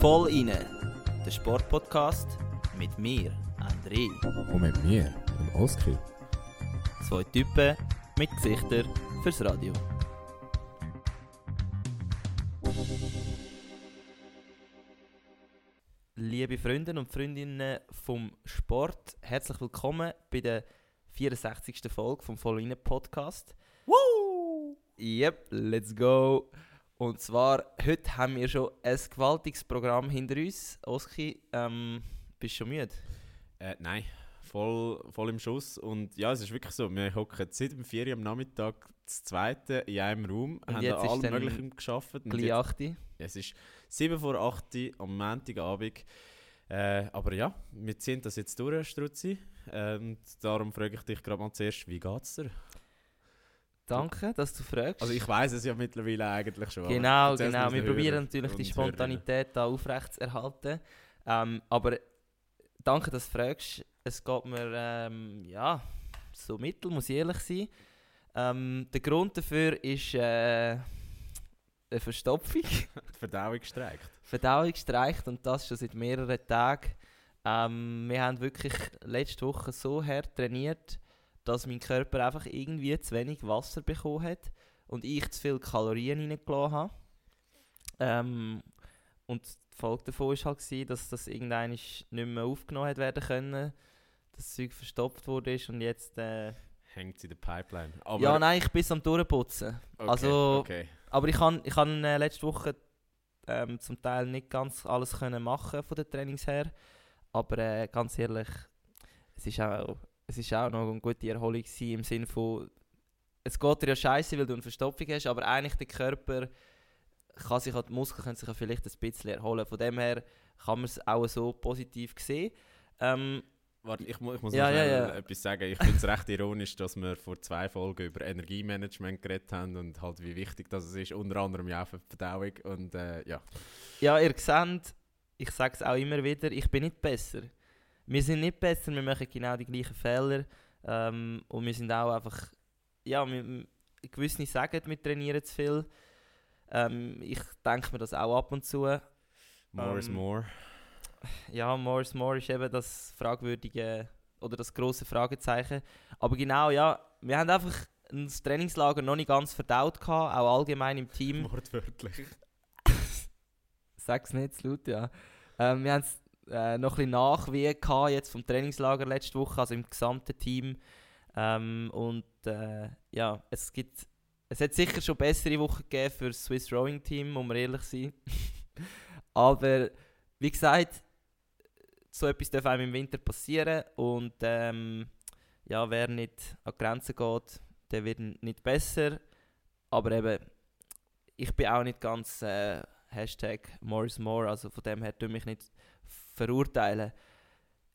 Voll inne, der Sportpodcast mit mir, André. Und mit mir, dem Oskar. Zwei Typen mit Gesichtern fürs Radio. Liebe Freunde und Freundinnen vom Sport, herzlich willkommen bei der 64. Folge vom Voll inne Podcast. Woo! Yep, let's go! Und zwar, heute haben wir schon ein gewaltiges Programm hinter uns. Oski, ähm, bist du schon müde? Äh, nein, voll, voll im Schuss. Und ja, es ist wirklich so, wir hocken seit dem 4 Uhr am Nachmittag das zweite in einem Raum, Und haben jetzt da ist alles dann Mögliche geschafft. Und jetzt, 8 Uhr. es ist 7 vor 8 Uhr am Montagabend. Äh, aber ja, wir ziehen das jetzt durch, Struzzi. Und darum frage ich dich gerade mal zuerst, wie geht's dir? Danke, dass du fragst. Also ich weiß es ja mittlerweile eigentlich schon. Genau, genau. Wir probieren natürlich die Spontanität da aufrecht zu erhalten. Ähm, aber danke, dass du fragst. Es geht mir, ähm, ja, so mittel, muss ich ehrlich sein. Ähm, der Grund dafür ist äh, eine Verstopfung. Die Verdauung streikt. Verdauung streicht und das schon seit mehreren Tagen. Ähm, wir haben wirklich letzte Woche so hart trainiert, dass mein Körper einfach irgendwie zu wenig Wasser bekommen hat und ich zu viele Kalorien reingelassen habe. Ähm, und die Folge davon war halt, gewesen, dass das irgendwann nicht mehr aufgenommen hat werden können, das Zeug verstopft wurde und jetzt... Äh, Hängt in der Pipeline. Aber, ja, nein, ich bin am Durchputzen. okay, also- Okay. Aber ich kann, ich kann äh, letzte Woche ähm, zum Teil nicht ganz alles können machen von den Trainings her. Aber äh, ganz ehrlich, es ist auch, es ist auch noch eine gute Erholung gewesen, im Sinne von, es geht dir ja scheiße, weil du eine Verstopfung hast, aber eigentlich der Körper kann sich, auch die Muskeln können sich auch vielleicht ein bisschen erholen. Von dem her kann man es auch so positiv sehen. Ähm, Warte, ich, mu ich muss Ja, noch ja, ja. etwas sagen. Ich finde es recht ironisch, dass wir vor zwei Folgen über Energiemanagement geredet haben und halt wie wichtig das ist, unter anderem ja auch für die Verdauung. Und äh, ja, Ja, ihr seht, ich sage es auch immer wieder, ich bin nicht besser. Wir sind nicht besser, wir machen genau die gleichen Fehler. Ähm, und wir sind auch einfach, ja, wir, gewisse sagen, wir trainieren zu viel. Ähm, ich denke mir das auch ab und zu. more is Ähm, more. Ja, more is more ist eben das fragwürdige oder das große Fragezeichen. Aber genau, ja, wir haben einfach das Trainingslager noch nicht ganz verdaut gehabt, auch allgemein im Team. Wortwörtlich. Sag's nicht zu laut, ja. Ähm, wir haben äh, noch ein bisschen Nachwehen gehabt jetzt vom Trainingslager letzte Woche, also im gesamten Team. Ähm, und äh, ja, es gibt, es hat sicher schon bessere Wochen gegeben für das Swiss Rowing Team, man ehrlich sein. Aber wie gesagt, so etwas darf einem im Winter passieren und ähm, ja, wer nicht an die Grenzen geht, der wird nicht besser. Aber eben, ich bin auch nicht ganz äh, Hashtag more is more, also von dem her tue mich nicht verurteilen.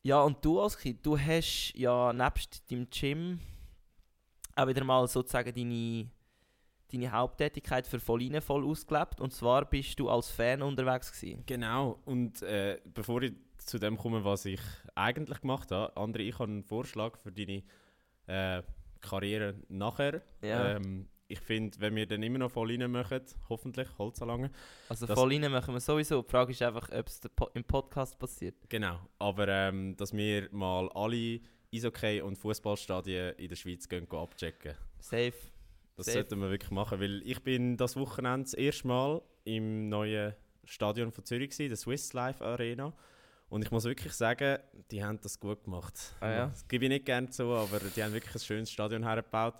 Ja, und du, Oski, du hast ja nebst deinem Gym auch wieder mal sozusagen deine, deine Haupttätigkeit für Volline voll ausgelebt. Und zwar bist du als Fan unterwegs gewesen. Genau. Und äh, bevor ich zu dem komme, was ich eigentlich gemacht habe, André, ich habe einen Vorschlag für deine äh, Karriere nachher. Ja. Ähm, ich finde, wenn wir dann immer noch voll rein machen, hoffentlich, Holz lange. Also das- Volline machen wir sowieso. Die Frage ist einfach, ob es im Podcast passiert. Genau, aber ähm, dass wir mal alle Eishockey- und Fußballstadien in der Schweiz gehen, gehen abchecken. Safe. Das Safe. sollten wir wirklich machen, weil ich bin das Wochenende das erste Mal im neuen Stadion von Zürich gewesen, der Swiss Life Arena. Und ich muss wirklich sagen, die haben das gut gemacht. Ah ja? Das gebe ich nicht gerne zu, aber die haben wirklich ein schönes Stadion hergebaut.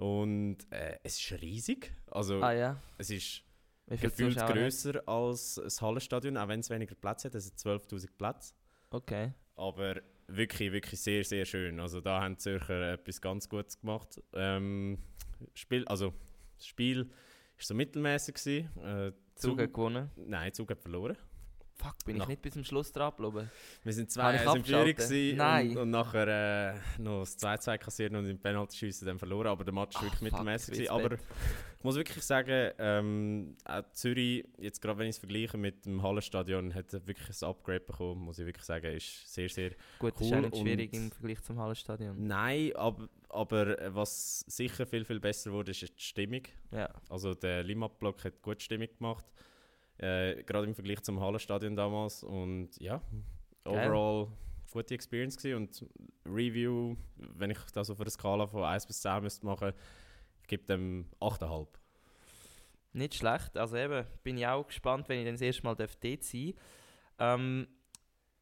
Und äh, es ist riesig. Also Ah ja. es ist gefühlt grösser als das Hallenstadion, auch wenn es weniger Plätze hat. Es hat 12'000 Plätze. Okay. Aber wirklich, wirklich sehr, sehr schön. Also da haben die Zürcher etwas ganz Gutes gemacht. Ähm, Spiel, also das Spiel war so mittelmäßig. Äh, Zug hat gewonnen. Nein, Zug hat verloren. Fuck, bin Nach- ich nicht bis zum Schluss dran geblieben? Wir sind ich 2-1 in Führung. Und, und nachher äh, noch das 2-2 kassiert und im Penalty-Schiessen dann verloren. Aber der Match war wirklich mittelmäßig. Aber ich muss wirklich sagen, ähm, auch Zürich, jetzt gerade wenn ich es vergleiche mit dem Hallenstadion, hat wirklich ein Upgrade bekommen, muss ich wirklich sagen. Ist sehr, sehr Gut, ist Cool auch nicht schwierig im Vergleich zum Hallenstadion. Nein, aber, aber äh, was sicher viel, viel besser wurde, ist die Stimmung. Ja, Also der Limap-Block hat gute Stimmung gemacht. Äh, gerade im Vergleich zum Hallenstadion damals. Und ja, Geil. overall gute Experience gewesen. Und Review, wenn ich das auf einer Skala von 1 bis 10 müsste machen, gibt dem 8,5. nicht schlecht. Also eben, bin ich auch gespannt, wenn ich dann das erste Mal dort sein darf. Ähm,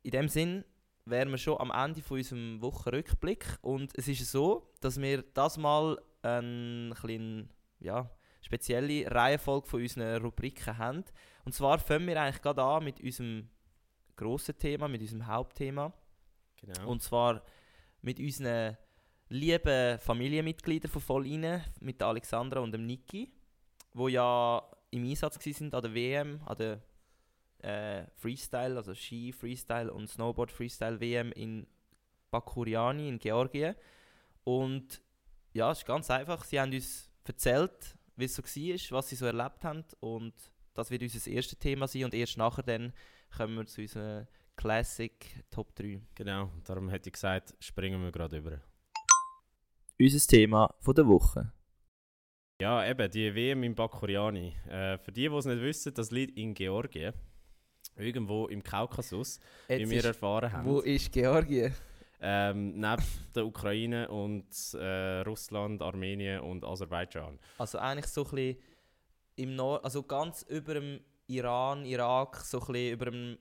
in dem Sinn wären wir schon am Ende von unserem Wochenrückblick. Und es ist so, dass wir das mal eine kleine, ja, spezielle Reihenfolge von unseren Rubriken haben. Und zwar fangen wir eigentlich gerade an mit unserem grossen Thema, mit unserem Hauptthema. Genau. Und zwar mit unseren lieben Familienmitgliedern von Vollinen, mit der Alexandra und dem Niki, wo ja im Einsatz waren an der WM, an der äh, Freestyle, also Ski Freestyle und Snowboard Freestyle WM in Bakuriani in Georgien. Und ja, es ist ganz einfach. Sie haben uns erzählt, wie es so war, was sie so erlebt haben. Und das wird unser erstes Thema sein. Und erst nachher dann kommen wir zu unserer Classic Top 3. genau, darum hätte ich gesagt, springen wir gerade über. unser Thema von der Woche. Ja, eben, die WM in Bakuriani. Äh, für die, die es nicht wissen, das liegt in Georgien. Irgendwo im Kaukasus, wie wir erfahren haben. wo ist Georgien? Ähm, neben der Ukraine und äh, Russland, Armenien und Aserbaidschan. Also eigentlich so ein bisschen im Nord, also ganz über dem Iran, Irak, so ein bisschen über dem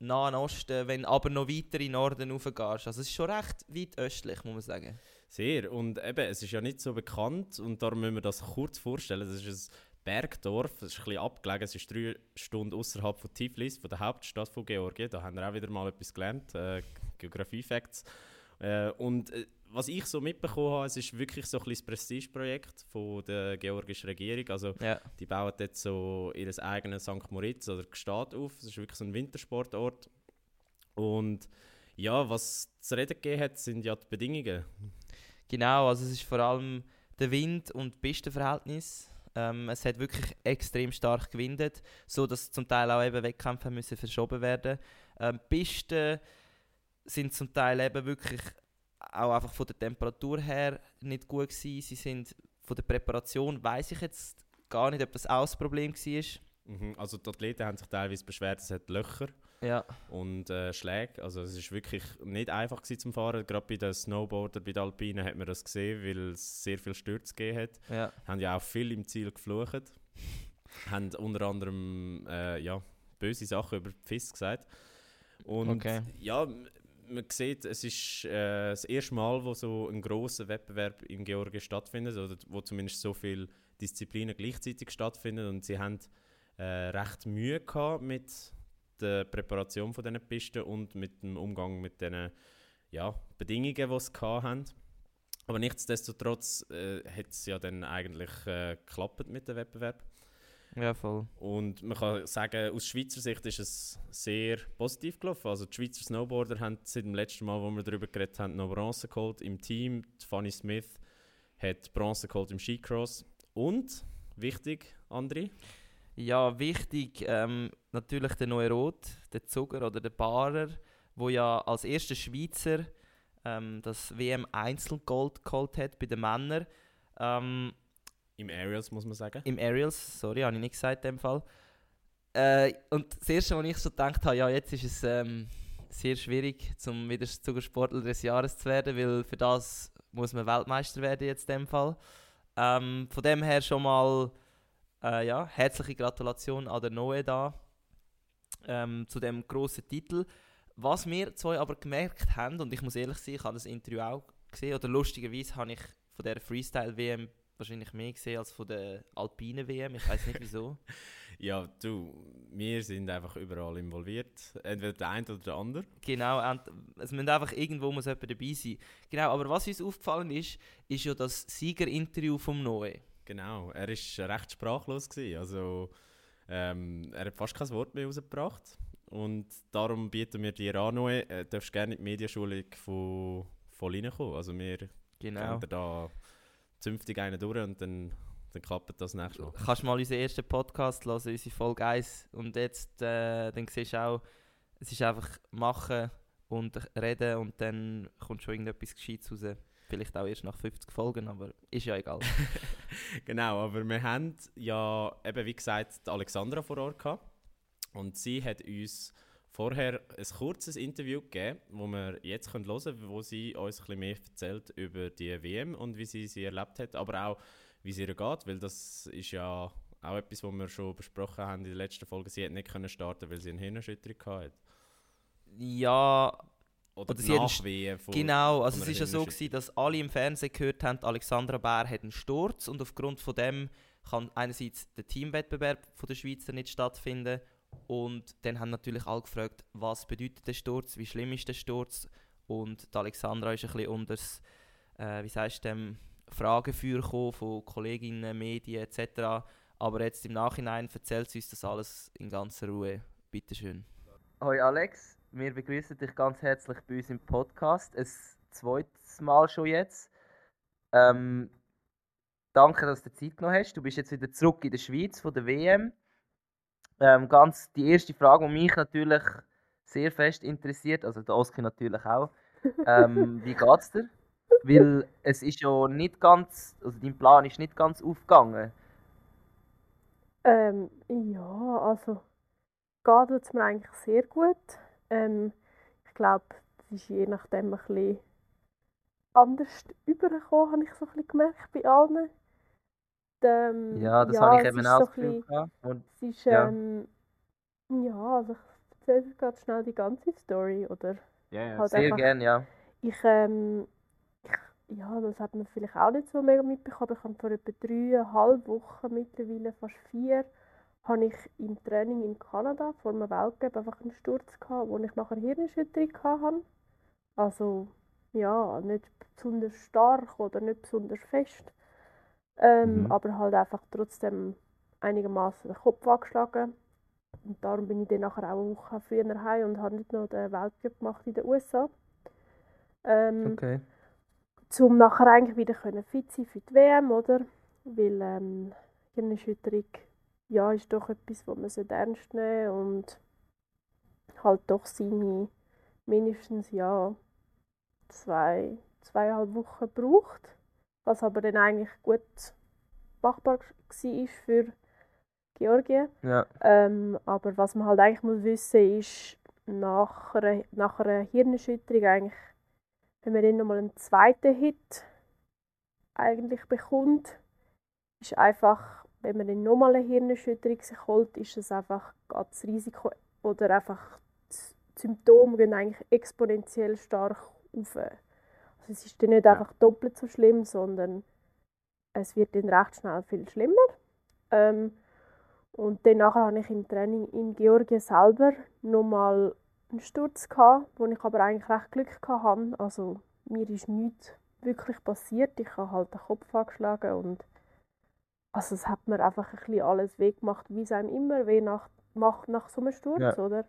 Nahen Osten, wenn aber noch weiter in den Norden raufgehst. Also es ist schon recht weit östlich, muss man sagen. Sehr. Und eben, es ist ja nicht so bekannt und darum müssen wir das kurz vorstellen. Das ist ein Bergdorf, es ist ein bisschen abgelegen, es ist drei Stunden außerhalb von Tiflis, von der Hauptstadt von Georgien. Da haben wir auch wieder mal etwas gelernt, äh, Geografie-Facts. Äh, und äh, was ich so mitbekommen habe, es ist wirklich so ein bisschen das Prestigeprojekt von der georgischen Regierung. Also Ja. die bauen jetzt so ihr eigenes St. Moritz oder Gstaad auf. Es ist wirklich so ein Wintersportort. Und ja, was zu reden gegeben hat, sind ja die Bedingungen. Genau, also es ist vor allem der Wind und die Pistenverhältnis. Ähm, es hat wirklich extrem stark gewindet, so dass zum Teil auch eben Wettkämpfe müssen verschoben werden. Ähm, Pisten sind zum Teil eben wirklich auch einfach von der Temperatur her nicht gut gewesen. Sie sind von der Präparation weiß ich jetzt gar nicht, ob das auch das Problem war. Mhm. Also die Athleten haben sich teilweise beschwert, es hat Löcher Ja, und äh, Schläge. Also es ist wirklich nicht einfach gewesen zum Fahren. Gerade bei den Snowboarder, bei den Alpinen hat man das gesehen, weil es sehr viel Stürze gegeben hat. ja. Haben ja auch viel im Ziel geflucht. haben unter anderem äh, ja, böse Sachen über die FIS gesagt. Und Okay. ja, man sieht, es ist äh, das erste Mal, wo so ein großer Wettbewerb in Georgien stattfindet, oder wo zumindest so viele Disziplinen gleichzeitig stattfinden. Und sie haben äh, recht Mühe gehabt mit der Präparation von diesen Pisten und mit dem Umgang mit den ja, Bedingungen, die sie haben. Aber nichtsdestotrotz äh, hat es ja dann eigentlich äh, geklappt mit dem Wettbewerb. Ja, voll. Und man kann sagen, aus Schweizer Sicht ist es sehr positiv gelaufen. Also die Schweizer Snowboarder haben seit dem letzten Mal, wo wir darüber geredet haben, noch Bronze geholt im Team. Die Fanny Smith hat Bronze geholt im Skicross. Und, wichtig, André, Ja, wichtig, ähm, natürlich der neue Rot, der Zucker oder der Barer, wo ja als erster Schweizer ähm, das WM Einzelgold geholt hat bei den Männern. Ähm, im Aerials muss man sagen. Im Aerials, sorry, habe ich nicht gesagt in dem Fall. Äh, und das erste, was ich so gedacht habe, ja, jetzt ist es ähm, sehr schwierig, zum wieder Zuckersportler des Jahres zu werden, weil für das muss man Weltmeister werden jetzt in dem Fall. Ähm, von dem her schon mal äh, ja, herzliche Gratulation an der Noe da ähm, zu dem großen Titel. Was wir zwei aber gemerkt haben, und ich muss ehrlich sein, ich habe das Interview auch gesehen, oder lustigerweise habe ich von der Freestyle-WM wahrscheinlich mehr gesehen als von der alpinen WM. Ich weiß nicht wieso. Ja, du, wir sind einfach überall involviert. Entweder der eine oder der andere. genau, und es muss einfach irgendwo muss jemand dabei sein. Genau, aber was uns aufgefallen ist, ist ja das Siegerinterview vom Noe. Genau, er war recht sprachlos. Gewesen. Also, ähm, er hat fast kein Wort mehr rausgebracht. und darum bieten wir dir an, Noe, äh, darfst gerne in die Medienschulung von, von reinkommen. Also wir Genau. da zünftig einen durch und dann, dann klappt das nächste Mal. Kannst mal unseren ersten Podcast hören, unsere Folge 1. Und jetzt äh, dann siehst du auch, es ist einfach machen und reden und dann kommt schon irgendetwas Gescheites raus. Vielleicht auch erst nach 50 Folgen, aber ist ja egal. Genau, aber wir haben ja eben wie gesagt die Alexandra vor Ort gehabt. Und sie hat uns vorher ein kurzes Interview gegeben, wo wir jetzt hören können, wo sie uns ein bisschen mehr erzählt über die WM und wie sie sie erlebt hat, aber auch wie es ihr geht, weil das ist ja auch etwas, was wir schon besprochen haben in der letzten Folge. Sie hat nicht können starten, weil sie eine Hirnerschütterung hatte. ja, Oder, Oder sie hat einen Nachwehen von Genau, also es ist ja so gewesen, dass alle im Fernsehen gehört haben, Alexandra Bär hat einen Sturz und aufgrund von dem kann einerseits der Teamwettbewerb von der Schweizer nicht stattfinden und dann haben natürlich alle gefragt, was bedeutet der Sturz, wie schlimm ist der Sturz und die Alexandra ist ein bisschen unter das, äh, wie sagst dem Fragefeuer gekommen von Kolleginnen, Medien etc. Aber jetzt im Nachhinein erzählt sie uns das alles in ganzer Ruhe. Bitteschön. Hoi Alex, wir begrüßen dich ganz herzlich bei uns im Podcast. Ein zweites Mal schon jetzt. Ähm, danke, dass du dir Zeit genommen hast. Du bist jetzt wieder zurück in der Schweiz von der WM. Ähm, ganz die erste Frage, die mich natürlich sehr fest interessiert, also der Oski natürlich auch. Ähm, wie geht's dir? Weil es ist ja nicht ganz, also dein Plan ist nicht ganz aufgegangen. Ähm, ja, also geht tut's mir eigentlich sehr gut. Ähm, ich glaube, es ist je nachdem ein bisschen anders übergekommen, habe ich so ein bisschen gemerkt bei allen. Ähm, Ja, das habe ich eben auch so Gefühl. Und Es ist, Ja. ähm, ja, also ich erzähle dir gerade schnell die ganze Story, oder? Ja, ja, Halt sehr gerne, ja. Ich, ähm, ich, ja, das hat man vielleicht auch nicht so mega mitbekommen. Ich habe vor etwa dreieinhalb Wochen, mittlerweile fast vier, habe ich im Training in Kanada vor einem Weltcup einfach einen Sturz gehabt, wo ich nachher Hirnerschütterung hatte. Also, ja, nicht besonders stark oder nicht besonders fest. Ähm, Mhm. Aber halt einfach trotzdem einigermaßen den Kopf angeschlagen. Und darum bin ich dann nachher auch eine Woche früher heim und habe nicht noch den Weltcup gemacht in den USA. Ähm, Okay. zum nachher eigentlich wieder können fit sein für die WM, oder? Weil ähm, Hirnerschütterung ja, ist doch etwas, was man sollte ernst nehmen und halt doch seine mindestens ja zwei, zweieinhalb Wochen braucht. Was aber dann eigentlich gut machbar war für Georgien. Ja. Ähm, aber was man halt eigentlich muss wissen ist, nach einer, nach einer Hirnerschütterung eigentlich, wenn man dann nochmal einen zweiten Hit eigentlich bekommt, ist einfach, wenn man dann nochmal eine Hirnerschütterung sich holt, ist es einfach das Risiko oder einfach das Symptome gehen eigentlich exponentiell stark auf. Also es ist dann nicht Ja. einfach doppelt so schlimm, sondern es wird dann recht schnell viel schlimmer. Ähm, und dann nachher hatte ich im Training in Georgien selber nochmal einen Sturz, gehabt, wo ich aber eigentlich recht Glück hatte. Also mir ist nichts wirklich passiert. Ich habe halt den Kopf angeschlagen und also es hat mir einfach ein bisschen alles weggemacht, wie es einem immer weh nach, macht nach so einem Sturz, Ja. oder?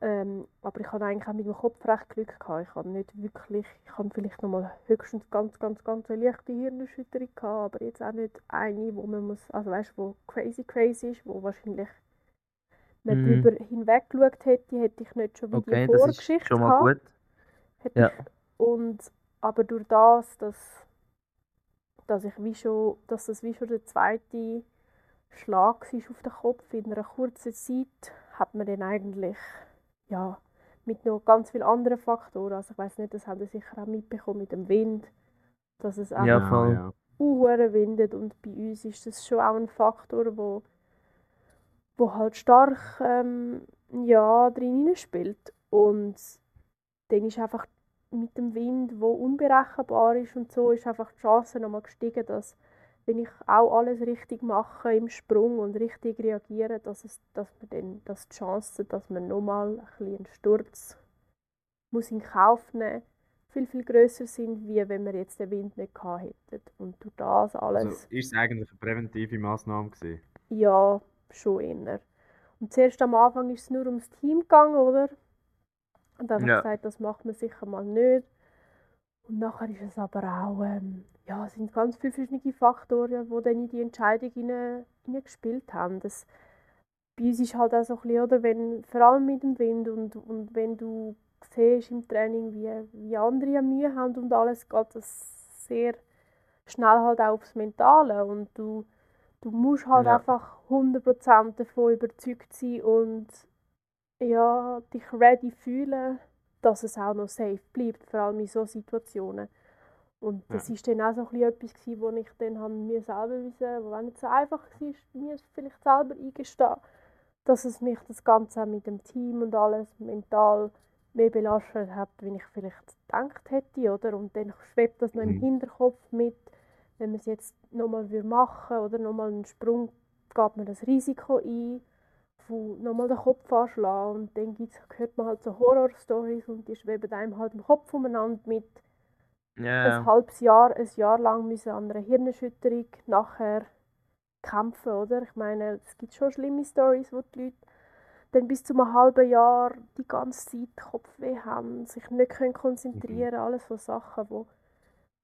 Ähm, aber ich hatte eigentlich auch mit dem Kopf recht Glück gehabt. Ich habe nicht wirklich, ich habe vielleicht nochmal höchstens ganz, ganz, ganz eine leichte Hirnerschütterung gehabt, aber jetzt auch nicht eine, wo man muss, also weißt, wo crazy, crazy ist, wo wahrscheinlich man Mhm. drüber hinweg geschaut hätte, hätte ich nicht schon wie Okay, die das Vorgeschichte ist schon mal gehabt. gut. Hätte Ja. und, aber durch das, dass, dass, ich wie schon, dass das wie schon der zweite Schlag war auf den Kopf in einer kurzen Zeit, hat man dann eigentlich ja, mit noch ganz vielen anderen Faktoren, also ich weiß nicht, das haben Sie sicher auch mitbekommen mit dem Wind, dass es Ja, einfach voll. ja. Windet und bei uns ist das schon auch ein Faktor, wo, wo halt stark ähm, ja, drin spielt und dann ist einfach mit dem Wind, wo unberechenbar ist und so, ist einfach die Chance nochmal gestiegen, dass wenn ich auch alles richtig mache im Sprung und richtig reagiere, dass, es, dass, man dann, dass die Chance, dass man nochmal ein einen Sturz muss in Kauf nehmen viel, viel grösser sind, wie wenn wir jetzt den Wind nicht gehabt hätten. Und durch das alles, Also ist es eigentlich eine präventive Massnahme gewesen? ja, schon eher. Und zuerst am Anfang ist es nur ums Team gegangen, oder? Und dann habe Ja. ich gesagt, das macht man sicher mal nicht. Und nachher ist es aber auch, ähm, ja, es sind ganz viele verschiedene Faktoren, die dann in die Entscheidung hinein, gespielt haben. Das, bei uns ist halt auch so ein bisschen, oder, wenn, vor allem mit dem Wind und, und wenn du siehst im Training, wie, wie andere Mühe haben und alles, geht das sehr schnell halt auch aufs Mentale und du, du musst halt Ja. einfach 100% davon überzeugt sein und ja, dich ready fühlen, dass es auch noch safe bleibt, vor allem in so Situationen. Und das Ja. ist dann auch so ein bisschen etwas gewesen, wo ich dann habe mir selber wissen, wo nicht so einfach war, mir vielleicht selber eingestehen, dass es mich das Ganze mit dem Team und alles mental mehr belastet hat, wie ich vielleicht gedacht hätte, oder? Und dann schwebt das noch im Mhm. Hinterkopf mit, wenn man es jetzt nochmal machen oder nochmal einen Sprung, geht man das Risiko ein, von nochmal den Kopf anschlagen und dann gibt's, hört man halt so Horror-Stories und die schweben einem halt im Kopf umeinander mit Ja, ein ja. halbes Jahr, ein Jahr lang müssen an einer Hirnerschütterung nachher kämpfen, oder? Ich meine, es gibt schon schlimme Stories, wo die Leute dann bis zu einem halben Jahr die ganze Zeit Kopfweh haben, sich nicht können konzentrieren, alles so Sachen, wo,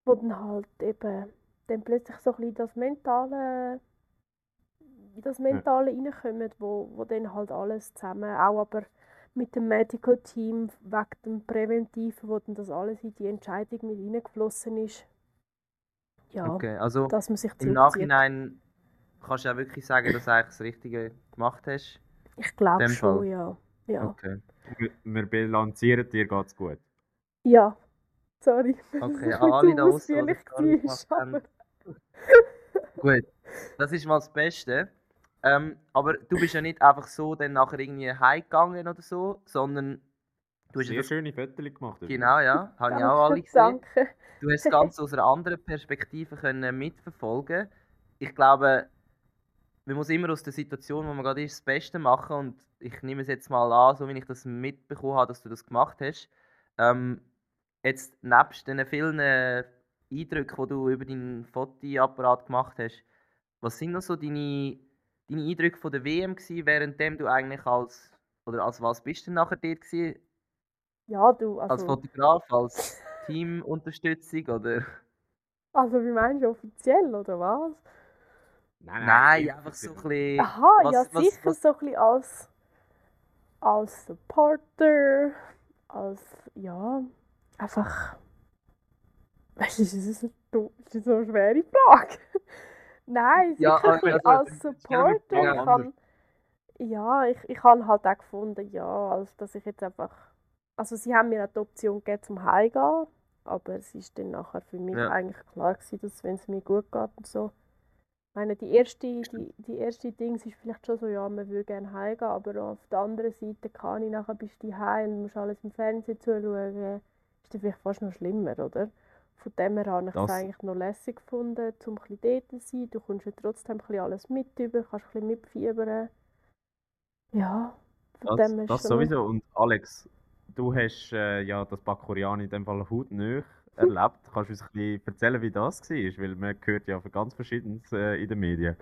wo dann halt eben dann plötzlich so ein bisschen das Mentale in das Mentale reinkommen, wo, wo dann halt alles zusammen, auch aber mit dem Medical Team wegen dem Präventiven, wo dann das alles in die Entscheidung mit reingeflossen ist. Ja, Okay, also dass man sich im. Nachhinein kannst du auch wirklich sagen, dass du eigentlich das Richtige gemacht hast. Ich glaube schon, Fall. ja. Ja. Okay. Wir, wir bilanzieren, dir geht's gut. ja. Sorry. Okay, an alle da die gemacht haben. aber- Gut, das ist mal das Beste. Ähm, aber du bist ja nicht einfach so dann nachher irgendwie heimgegangen oder so, sondern du hast ja Sehr das, schöne Fotos gemacht. übrigens. genau, ja, habe ich auch alle gesehen. Danke. Du hast das Ganze aus einer anderen Perspektive können mitverfolgen. Ich glaube, man muss immer aus der Situation, wo man gerade ist, das Beste machen und ich nehme es jetzt mal an, so wie ich das mitbekommen habe, dass du das gemacht hast. Ähm, jetzt nebst den vielen Eindrücken, die du über deinen Fotoapparat gemacht hast, was sind noch so deine, deine Eindrücke von der WM gewesen, währenddem du eigentlich als, oder als was bist du nachher dort gewesen? Ja, du, Als also, Fotograf, als Teamunterstützung oder? also wie meinst du, offiziell oder was? Nein, Nein, ich- einfach so ein bisschen. Aha, was- ja was- sicher was- so ein bisschen als, als Supporter, als, ja, einfach, weißt du, das ist, eine- das ist so eine schwere Frage. Nein, Ja, sicher also- als Supporter. Ich kann, ja, ich, ich habe halt auch gefunden, ja, als dass ich jetzt einfach, also sie haben mir auch die Option gegeben zum Heimgehen, aber es ist dann nachher für mich Ja. eigentlich klar gewesen, dass wenn es mir gut geht und so, ich meine, die erste, die, die erste Dings ist vielleicht schon so, ja, man würde gerne heimgehen, aber auf der anderen Seite kann ich nachher bist du heim und musst alles im Fernsehen zuschauen, ist dann vielleicht fast noch schlimmer, oder? Von dem her habe ich es eigentlich noch lässig gefunden, um ein bisschen dort zu sein. Du kommst ja trotzdem ein alles mit über, kannst ein bisschen mitfiebern. Ja, von Das, dem her das sowieso. Und Alex, du hast äh, ja das Bakurian in dem Fall hautnah erlebt. Kannst du uns ein bisschen erzählen, wie das war? Weil man hört ja von ganz verschiedenes äh, in den Medien.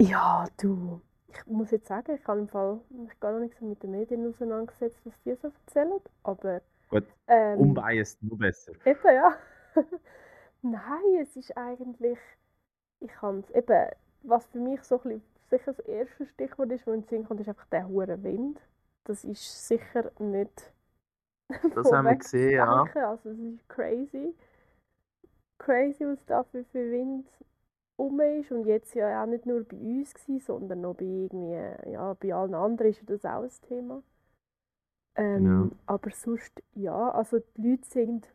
Ja, du. Ich muss jetzt sagen, ich habe im Fall mich gar nicht so mit den Medien auseinandergesetzt, was die so erzählen. Aber Gut, ähm, unbiased, nur besser. Eben, ja. Nein, es ist eigentlich, ich kann es eben, was für mich so ein bisschen, sicher das erste Stichwort ist, wo in den Sinn kommt, ist einfach der hure Wind. Das ist sicher nicht Das haben wir gesehen, ja. Also es ist crazy. Crazy, was da für, für Wind um ist. Und jetzt ja auch nicht nur bei uns gewesen, sondern auch bei irgendwie, ja, bei allen anderen ist das auch ein Thema. Ähm, Genau. Aber sonst, ja, also die Leute sind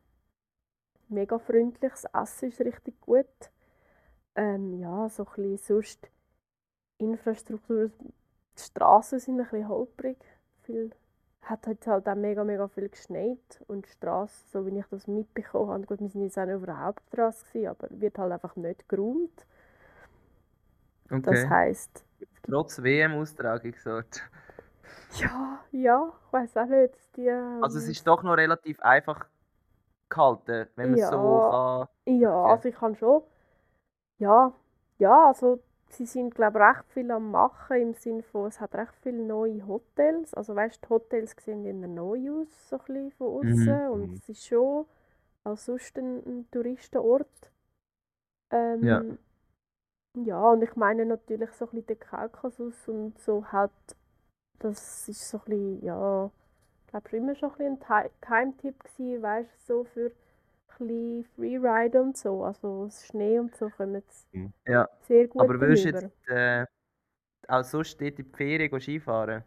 mega freundlich, das Essen ist richtig gut. Ähm, ja, so ein bisschen sonst Infrastruktur, die Straßen sind ein bisschen holprig. Viel, hat jetzt halt auch mega, mega viel geschneit und die Straße, so wie ich das mitbekommen habe, gut, wir sind jetzt auch nicht auf der Hauptstraße gewesen, aber wird halt einfach nicht geräumt. Das Okay. heisst, Trotz WM-Austragungsort. Ja, ja, ich weiß auch nicht, die... Also es ähm, ist doch noch relativ einfach gehalten, wenn man es so Ja. kann. Ja, Okay. also ich kann schon. Ja, ja, also sie sind glaube recht viel am machen im Sinne von es hat recht viele neue Hotels also weißt die Hotels sehen immer neu aus so ein bisschen von außen Mhm. und Mhm. es ist schon auch sonst ein, ein Touristenort ähm, Ja. ja und ich meine natürlich so ein bisschen den Kaukasus und so halt das ist so ein bisschen ja ich glaube schon immer schon ein bisschen ein Ti- Geheimtipp gewesen weißt du so für ein bisschen Freeride und so also Schnee und so kommen jetzt Ja. sehr gut Aber würdest du jetzt äh, auch sonst dort in die Ferien Skifahren?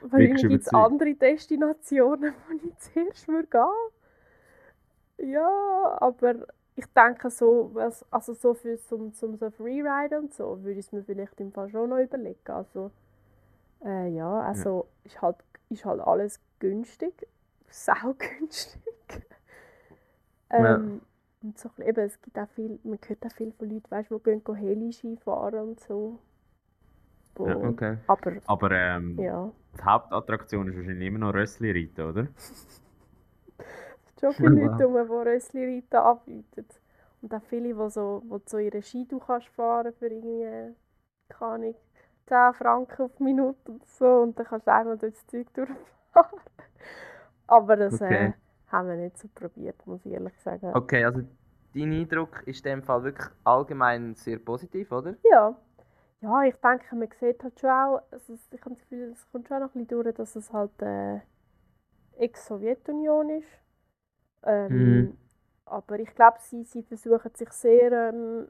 Wahrscheinlich gibt es andere Destinationen, wo ich zuerst würde gehen. Ja, aber ich denke so, was, also so für zum, zum so Freeride und so, würde ich es mir vielleicht im Fall schon noch überlegen. Also, äh, ja, also Ist, halt, ist halt alles günstig, sau günstig. Ja. ähm, und so, eben, es gibt auch viel, man hört auch viel von Leuten, weißt, die gehen go Heli-Ski fahren und so. Ja, Okay. Aber Aber ähm, ja. die Hauptattraktion ist wahrscheinlich immer noch Rössli reiten, oder? Schon viele. Leute, rum, die Rössli-Reiten anbieten. Und auch viele, die so, wo so ihre Ski kannst fahren für irgendwie, keine Ahnung, 10 Franken auf Minute und so. Und dann kannst du einmal durch das Zeug durchfahren. Aber das äh, Okay. haben wir nicht so probiert, muss ich ehrlich sagen. Okay, also dein Eindruck ist in dem Fall wirklich allgemein sehr positiv, oder? Ja. Ja, ich denke, man sieht halt schon auch, also ich habe das Gefühl, es kommt schon noch ein bisschen durch, dass es halt äh, Ex-Sowjetunion ist. Ähm, Mhm. Aber ich glaube, sie, sie versuchen sich sehr ähm,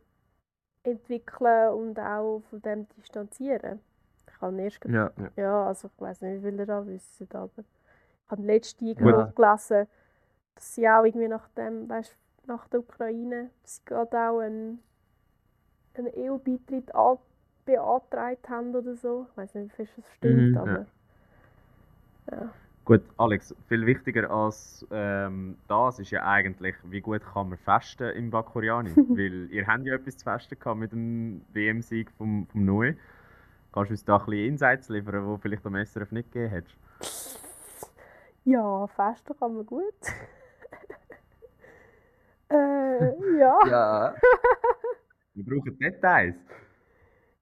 entwickeln und auch von dem distanzieren. Ich habe erst ge- Ja. ja, also ich weiß nicht, wie viel ihr da wisst, aber ich habe irgendwo gelesen, dass sie auch irgendwie nach dem, weißt, nach der Ukraine, sie gerade auch einen, einen EU-Beitritt an- beantragt haben oder so. Ich weiß nicht, wie fest das stimmt, Mhm, ja. aber ja. Gut, Alex, viel wichtiger als ähm, das ist ja eigentlich, wie gut kann man festen im Bakuriani? Weil ihr habt ja etwas zu festen gehabt mit dem WM-Sieg vom, vom Noe. Kannst du uns da ein bisschen Insights liefern, die vielleicht am SRF nicht gegeben hättest? Ja, festen kann man gut. äh, ja. Ja. Wir brauchen Details.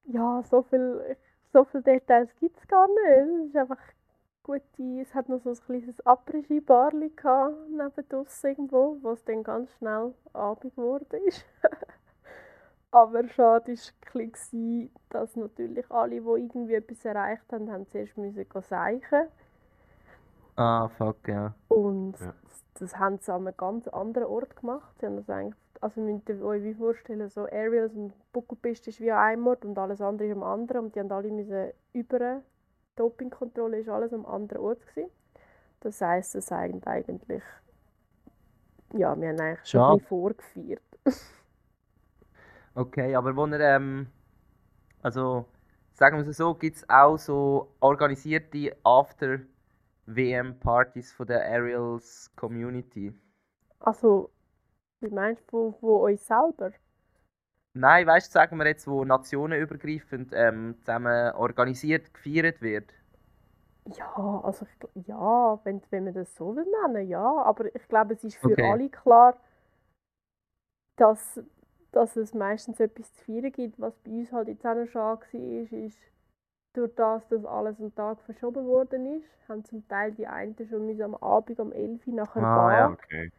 Ja, so viel, so viel Details gibt es gar nicht. Es ist einfach gute, es hat noch so ein kleines Après-Ski-Barli neben draussen irgendwo, wo es dann ganz schnell Abend geworden ist. Aber schade war ein dass natürlich alle, die irgendwie etwas erreicht haben, haben zuerst müssen seichen. Ah, fuck, ja. Und Ja. das, haben sie an einem ganz anderen Ort gemacht. Sie haben das eigentlich, also müsst ihr euch wie vorstellen, so Aerials und Buckelpiste ist wie an einem Ort und alles andere ist am anderen. Und die haben alle müssen über Dopingkontrolle ist alles am anderen Ort gewesen. Das heisst, es sind eigentlich, ja, wir haben eigentlich schon ein vorgeführt. Okay, aber wo er, ähm, also sagen wir es so, gibt es auch so organisierte After-WM-Partys von der Aerials Community? Also, wie meinst du, von, von euch selber? Nein, weißt du, sagen wir jetzt, wo nationenübergreifend ähm, zusammen organisiert gefeiert wird. Ja, also ich, ja, wenn, wenn man das so will nennen, ja. Aber ich glaube, es ist für Okay. alle klar, dass, dass es meistens etwas zu feiern gibt. Was bei uns halt jetzt auch noch schade war, ist, durch das, dass alles am Tag verschoben worden ist, haben zum Teil die einen schon müssen am Abend um 11 Uhr nachher Ah, gehen. ja. Okay.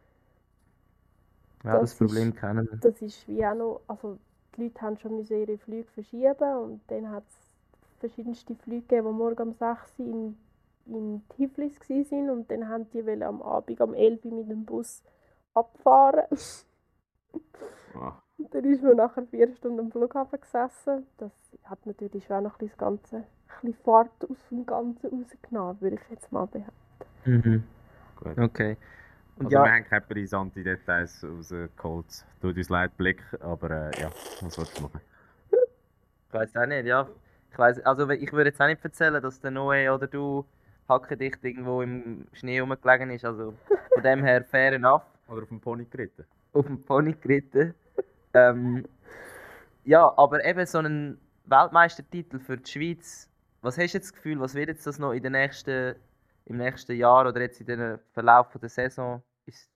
Ja, Das das, ist- Problem kennen wir. Das ist wie auch noch, also die Leute haben schon müssen ihre Flüge verschieben und dann hat es verschiedenste Flüge gegeben, die morgen um 6 Uhr in, in Tiflis waren und dann haben die wollen am Abend um 11 Uhr mit dem Bus abfahren. Ah, Und dann ist man nachher vier Stunden am Flughafen gesessen. Das hat natürlich schon auch noch ein das Ganze, ein bisschen Fahrt aus dem Ganzen rausgenommen, würde ich jetzt mal behaupten. Mhm. gut. Okay. Und Also ja, wir haben keine brisante Details rausgeholt. Tut uns leid, Blick, aber äh, ja, was willst du machen? ich weiß auch nicht, ja. Ich weiß, also ich würde jetzt auch nicht erzählen, dass der Noe oder du hackendicht irgendwo im Schnee rumgelegen ist. Also von dem her fair enough. Oder auf dem Pony geritten? auf dem Pony geritten. ähm, ja, aber eben so einen Weltmeistertitel für die Schweiz. Was hast du jetzt das Gefühl, was wird jetzt das noch in den nächsten, im nächsten Jahr oder jetzt in den Verlauf der Saison? Ist,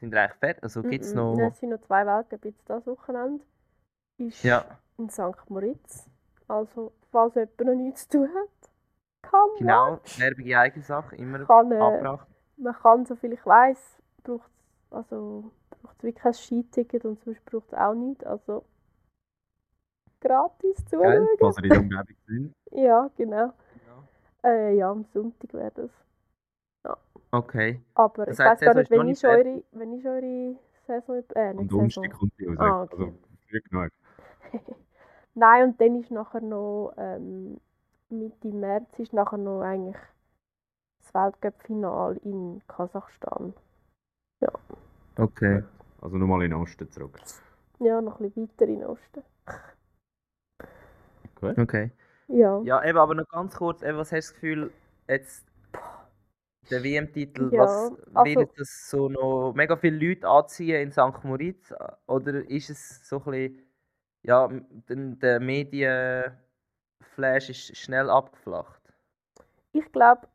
Sind eigentlich fertig? Also gibt es Mm, noch... Es sind noch zwei jetzt dieses Wochenende. Ist Ja, in St. Moritz. Also, falls jemand noch nichts zu tun hat, kann man. genau. Werbung in Eigensache, immer Kann, äh, man kann, soviel ich weiß, braucht es also, braucht's wirklich ein Skiticket und sonst braucht es auch nichts. Also, gratis Geil, zuschauen. falls ihr in der Umgebung sind. Ja, genau. Genau. Äh, ja, am Sonntag wäre das. Okay. Aber Das ich weiß gar Saison nicht, wenn ist eure, wenn ist eure Saison, äh, Am nicht Donnerstag Saison. kommt die raus. Ah, okay. Also früh genug. Nein, und dann ist nachher noch, ähm, Mitte März ist nachher noch eigentlich das Weltcup-Final in Kasachstan. Okay. Also nochmal in den Osten zurück. Ja, noch ein bisschen weiter in den Osten. Okay. Ja. Ja, eben, aber noch ganz kurz, eben, was hast du das Gefühl, jetzt der WM-Titel, Ja, was also- wird das so noch mega viele Leute anziehen in St. Moritz? Oder ist es so ein bisschen, ja, der Medienflash ist schnell abgeflacht? Ich glaube,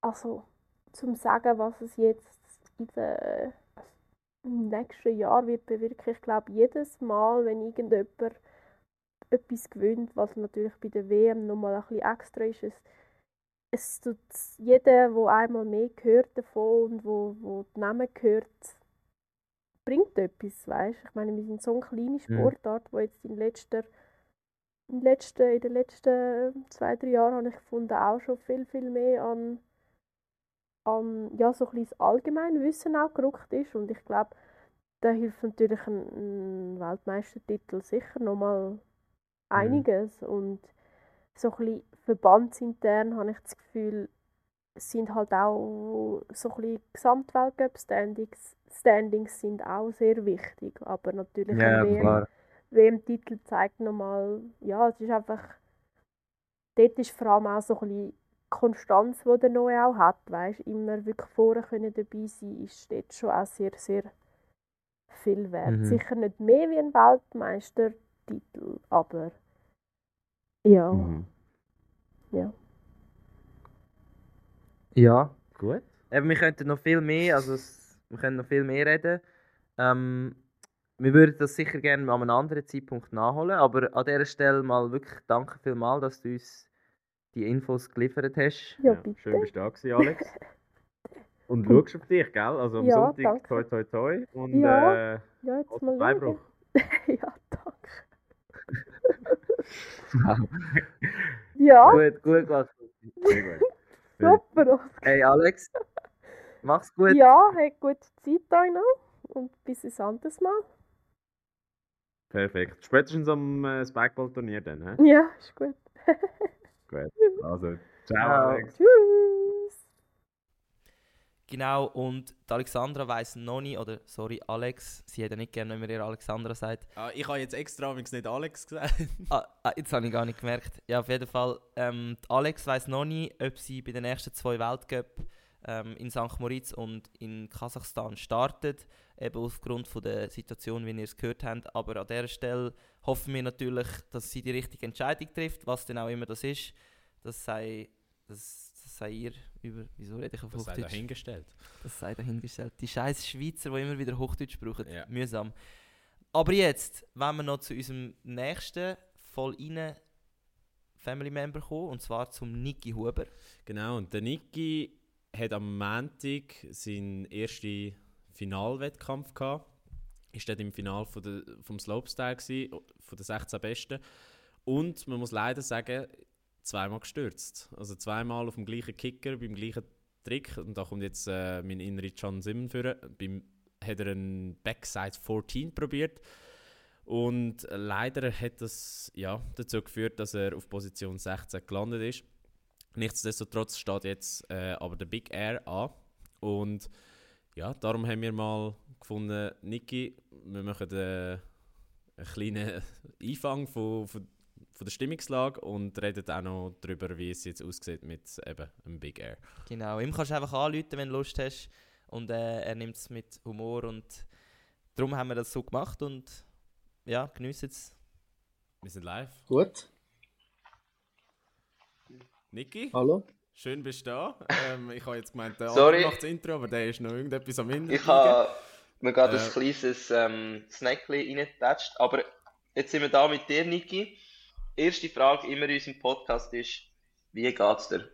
also zum sagen, was es jetzt in den im nächsten Jahr wird bewirken, ich glaube jedes Mal, wenn irgendjemand etwas gewinnt, was natürlich bei der WM nochmal ein bisschen extra ist, es, es tut jeder, der einmal mehr hört davon und wo, wo die Namen hört, bringt etwas, weißt? Ich meine, wir sind so eine kleine Sportart, wo jetzt in letzter in, den letzten, in den letzten zwei, drei Jahren habe ich gefunden, auch schon viel, viel mehr an, an ja, so ein bisschen Allgemeinwissen auch gerückt ist. Und ich glaube, da hilft natürlich ein, ein Weltmeistertitel sicher nochmal einiges. Und so ein bisschen verbandsintern habe ich das Gefühl, sind halt auch so ein bisschen Gesamtweltcup-Standings Standings sind auch sehr wichtig. Aber natürlich Ja, WM. WM-Titel zeigt nochmal, ja, es ist einfach, dort ist vor allem auch so ein bisschen die Konstanz, die der Neue auch hat, weißt, immer wirklich vorne können dabei sein, ist dort schon auch sehr, sehr viel wert. Mhm. Sicher nicht mehr wie ein Weltmeistertitel, aber ja, Mhm. ja. Ja, Gut. eben, wir könnten noch viel mehr, also es, wir können noch viel mehr reden. Ähm, wir würden das sicher gerne an einem anderen Zeitpunkt nachholen, aber an dieser Stelle mal wirklich danke vielmals, dass du uns die Infos geliefert hast. Ja, bitte. Schön bist du da gewesen, Alex. Und schaust auf dich, gell? Also am Ja, Sonntag danke. toi toi toi. Und Ja. äh, Ja, jetzt mal ja, danke. Ja, Gut, gut gemacht. sehr gut. super. Hey Alex, mach's gut. Ja, habt gute Zeit euch noch und bis ein anderes Mal. Perfekt. Spätestens am äh, Spikeball-Turnier dann, hä? Ja, ist gut. Also, ciao, Ciao. Alex. Tschüss. Genau, und die Alexandra weiss noch nicht, oder sorry, Alex, sie hätte nicht gerne, wenn man ihr Alexandra sagt. Ah, ich habe jetzt extra übrigens nicht Alex gesagt. Ah, ah, jetzt habe ich gar nicht gemerkt. Ja, auf jeden Fall, ähm, Alex weiss noch nicht, ob sie bei den nächsten zwei Weltcup ähm, in St. Moritz und in Kasachstan startet, eben aufgrund von der Situation, wie ihr es gehört habt. Aber an dieser Stelle hoffen wir natürlich, dass sie die richtige Entscheidung trifft, was denn auch immer das ist. Das sei, das sei ihr über... Wieso rede ich auf Das sei Hochdeutsch? dahingestellt. Das sei dahingestellt. Die scheiß Schweizer, die immer wieder Hochdeutsch brauchen. Ja. Mühsam. Aber jetzt, wenn wir noch zu unserem nächsten voll rein Family Member kommen, und zwar zum Niki Huber. Genau, und der Niki hat am Montag seinen ersten Finalwettkampf gehabt. Ist dort im Final von der, vom Slopestyle gewesen, von den 16 Besten. Und man muss leider sagen, zweimal gestürzt. Also zweimal auf dem gleichen Kicker, beim gleichen Trick. Und da kommt jetzt äh, mein innerer John Simon für. Beim hat er einen Backside 14 probiert. Und leider hat das ja, dazu geführt, dass er auf Position 16 gelandet ist. Nichtsdestotrotz steht jetzt äh, aber der Big Air an. Und ja, darum haben wir mal gefunden, Niki, wir machen äh, einen kleinen Einfang von, von, von der Stimmungslage und reden auch noch darüber, wie es jetzt aussieht mit eben einem Big Air. Genau, ihm kannst du einfach anrufen, wenn du Lust hast. Und äh, er nimmt es mit Humor und darum haben wir das so gemacht und ja, geniessen es. Wir sind live. Gut, Niki, hallo. schön bist du da. Ähm, ich habe jetzt gemeint, der Sorry. macht das Intro, aber der ist noch irgendetwas am Ende. Ich habe mir gerade Äh. ein kleines ähm, Snackli reingetatscht, aber jetzt sind wir da mit dir, Niki. Erste Frage immer in unserem Podcast ist, wie geht's dir?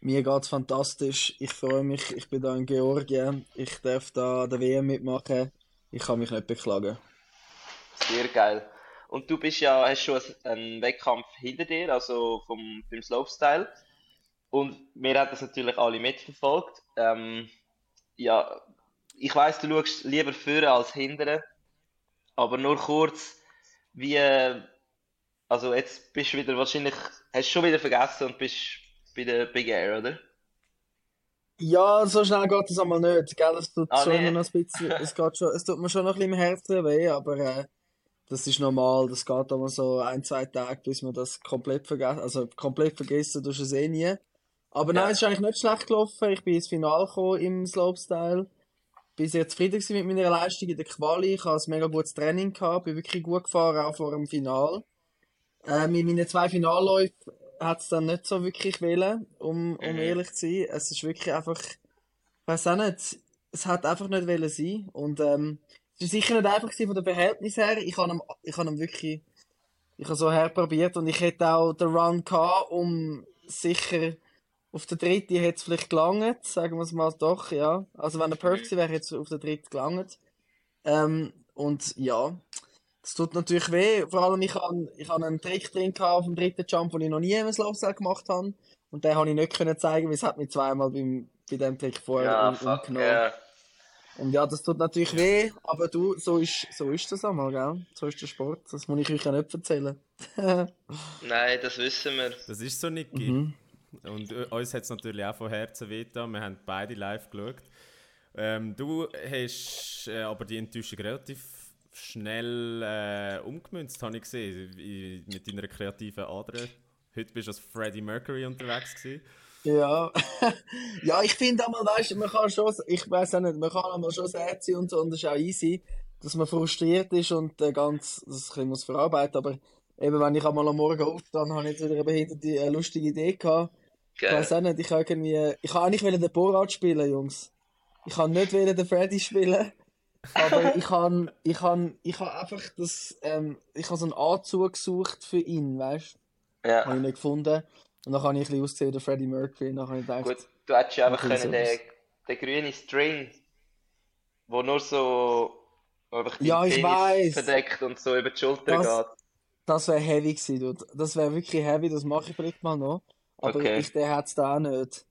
Mir geht's fantastisch. Ich freue mich. Ich bin da in Georgien. Ich darf da an der WM mitmachen. Ich kann mich nicht beklagen. Sehr geil. Und du bist ja, hast schon einen Wettkampf hinter dir, also vom, vom Slopestyle. Und wir haben das natürlich alle mitverfolgt. Ähm, ja, ich weiß, du schaust lieber führen als hindern. Aber nur kurz, wie, also jetzt bist du wieder wahrscheinlich, hast du schon wieder vergessen und bist bei der Big Air, oder? Ja, so schnell geht es einmal nicht. Gell? Es tut Ah, schon nee. noch ein bisschen, es geht schon, es tut mir schon noch ein bisschen im Herzen weh, aber äh, das ist normal. Das geht einmal so ein, zwei Tage, bis man das komplett vergessen, also komplett vergessen tust du es eh nie. Aber Ja. nein, es ist eigentlich nicht schlecht gelaufen. Ich bin ins Finale gekommen im Slopestyle. Bin sehr zufrieden mit meiner Leistung in der Quali. Ich hatte ein mega gutes Training gehabt, bin wirklich gut gefahren, auch vor dem Finale. Ähm, in meinen zwei Finalläufen hat es dann nicht so wirklich wollen, um, um Mhm. ehrlich zu sein. Es ist wirklich einfach, ich weiß auch nicht, es hat einfach nicht wollen sein. Und ähm, es war sicher nicht einfach von den Verhältnissen her. Ich habe ihn, ich ihn wirklich, ich habe so herprobiert und ich hätte auch den Run gehabt, um sicher auf der dritte hätte es vielleicht gelangt, sagen wir es mal doch, ja. Also wenn er perfekt wäre, hätte es auf der dritte gelangt. Ähm, und ja, das tut natürlich weh. Vor allem, ich habe ich einen Trick drin auf dem dritten Jump, den ich noch nie im Slopestyle gemacht habe. Und den habe ich nicht können zeigen, weil es hat mich zweimal beim, bei dem Trick vorher Ja, um, umgenommen. ja. Und ja, das tut natürlich weh, aber du, so ist, so ist das einmal, gell? So ist der Sport. Das muss ich euch ja nicht erzählen. Nein, das wissen wir. Das ist so, Niki. mhm. Und äh, uns hat es natürlich auch von Herzen wehgetan. Wir haben beide live geschaut. Ähm, du hast äh, aber die Enttäuschung relativ schnell äh, umgemünzt, habe ich gesehen, mit deiner kreativen Ader. Heute bist du als Freddie Mercury unterwegs gewesen. Ja, ja, ich finde einmal, weißt du, man kann schon, ich weiß auch nicht, man kann einmal schon sad sein und so, und das ist auch easy, dass man frustriert ist und äh, ganz, das ein bisschen muss verarbeiten, aber eben, wenn ich einmal am Morgen aufstehe, habe ich jetzt wieder eine behinderte, äh, lustige Idee gehabt. Ich Geil. weiß auch nicht, ich habe irgendwie, ich habe eigentlich wollen den Borat spielen, Jungs. Ich habe nicht wollen den Freddy spielen, aber ich habe, ich habe, ich habe einfach das, ähm, ich habe so einen Anzug gesucht für ihn, weißt du? Ja. Habe ich nicht gefunden. Und dann habe ich ein bisschen ausgesehen der Freddie Mercury. Und dann habe ich gedacht, Gut, du hättest ja einfach können den, den grünen String, wo nur so einfach Ja, ich Penis weiß. verdeckt und so über die Schulter Das- geht. das wäre heavy gewesen, dude. Das wäre wirklich heavy, das mache ich vielleicht mal noch. Aber Okay. ich, der hat es da auch nicht.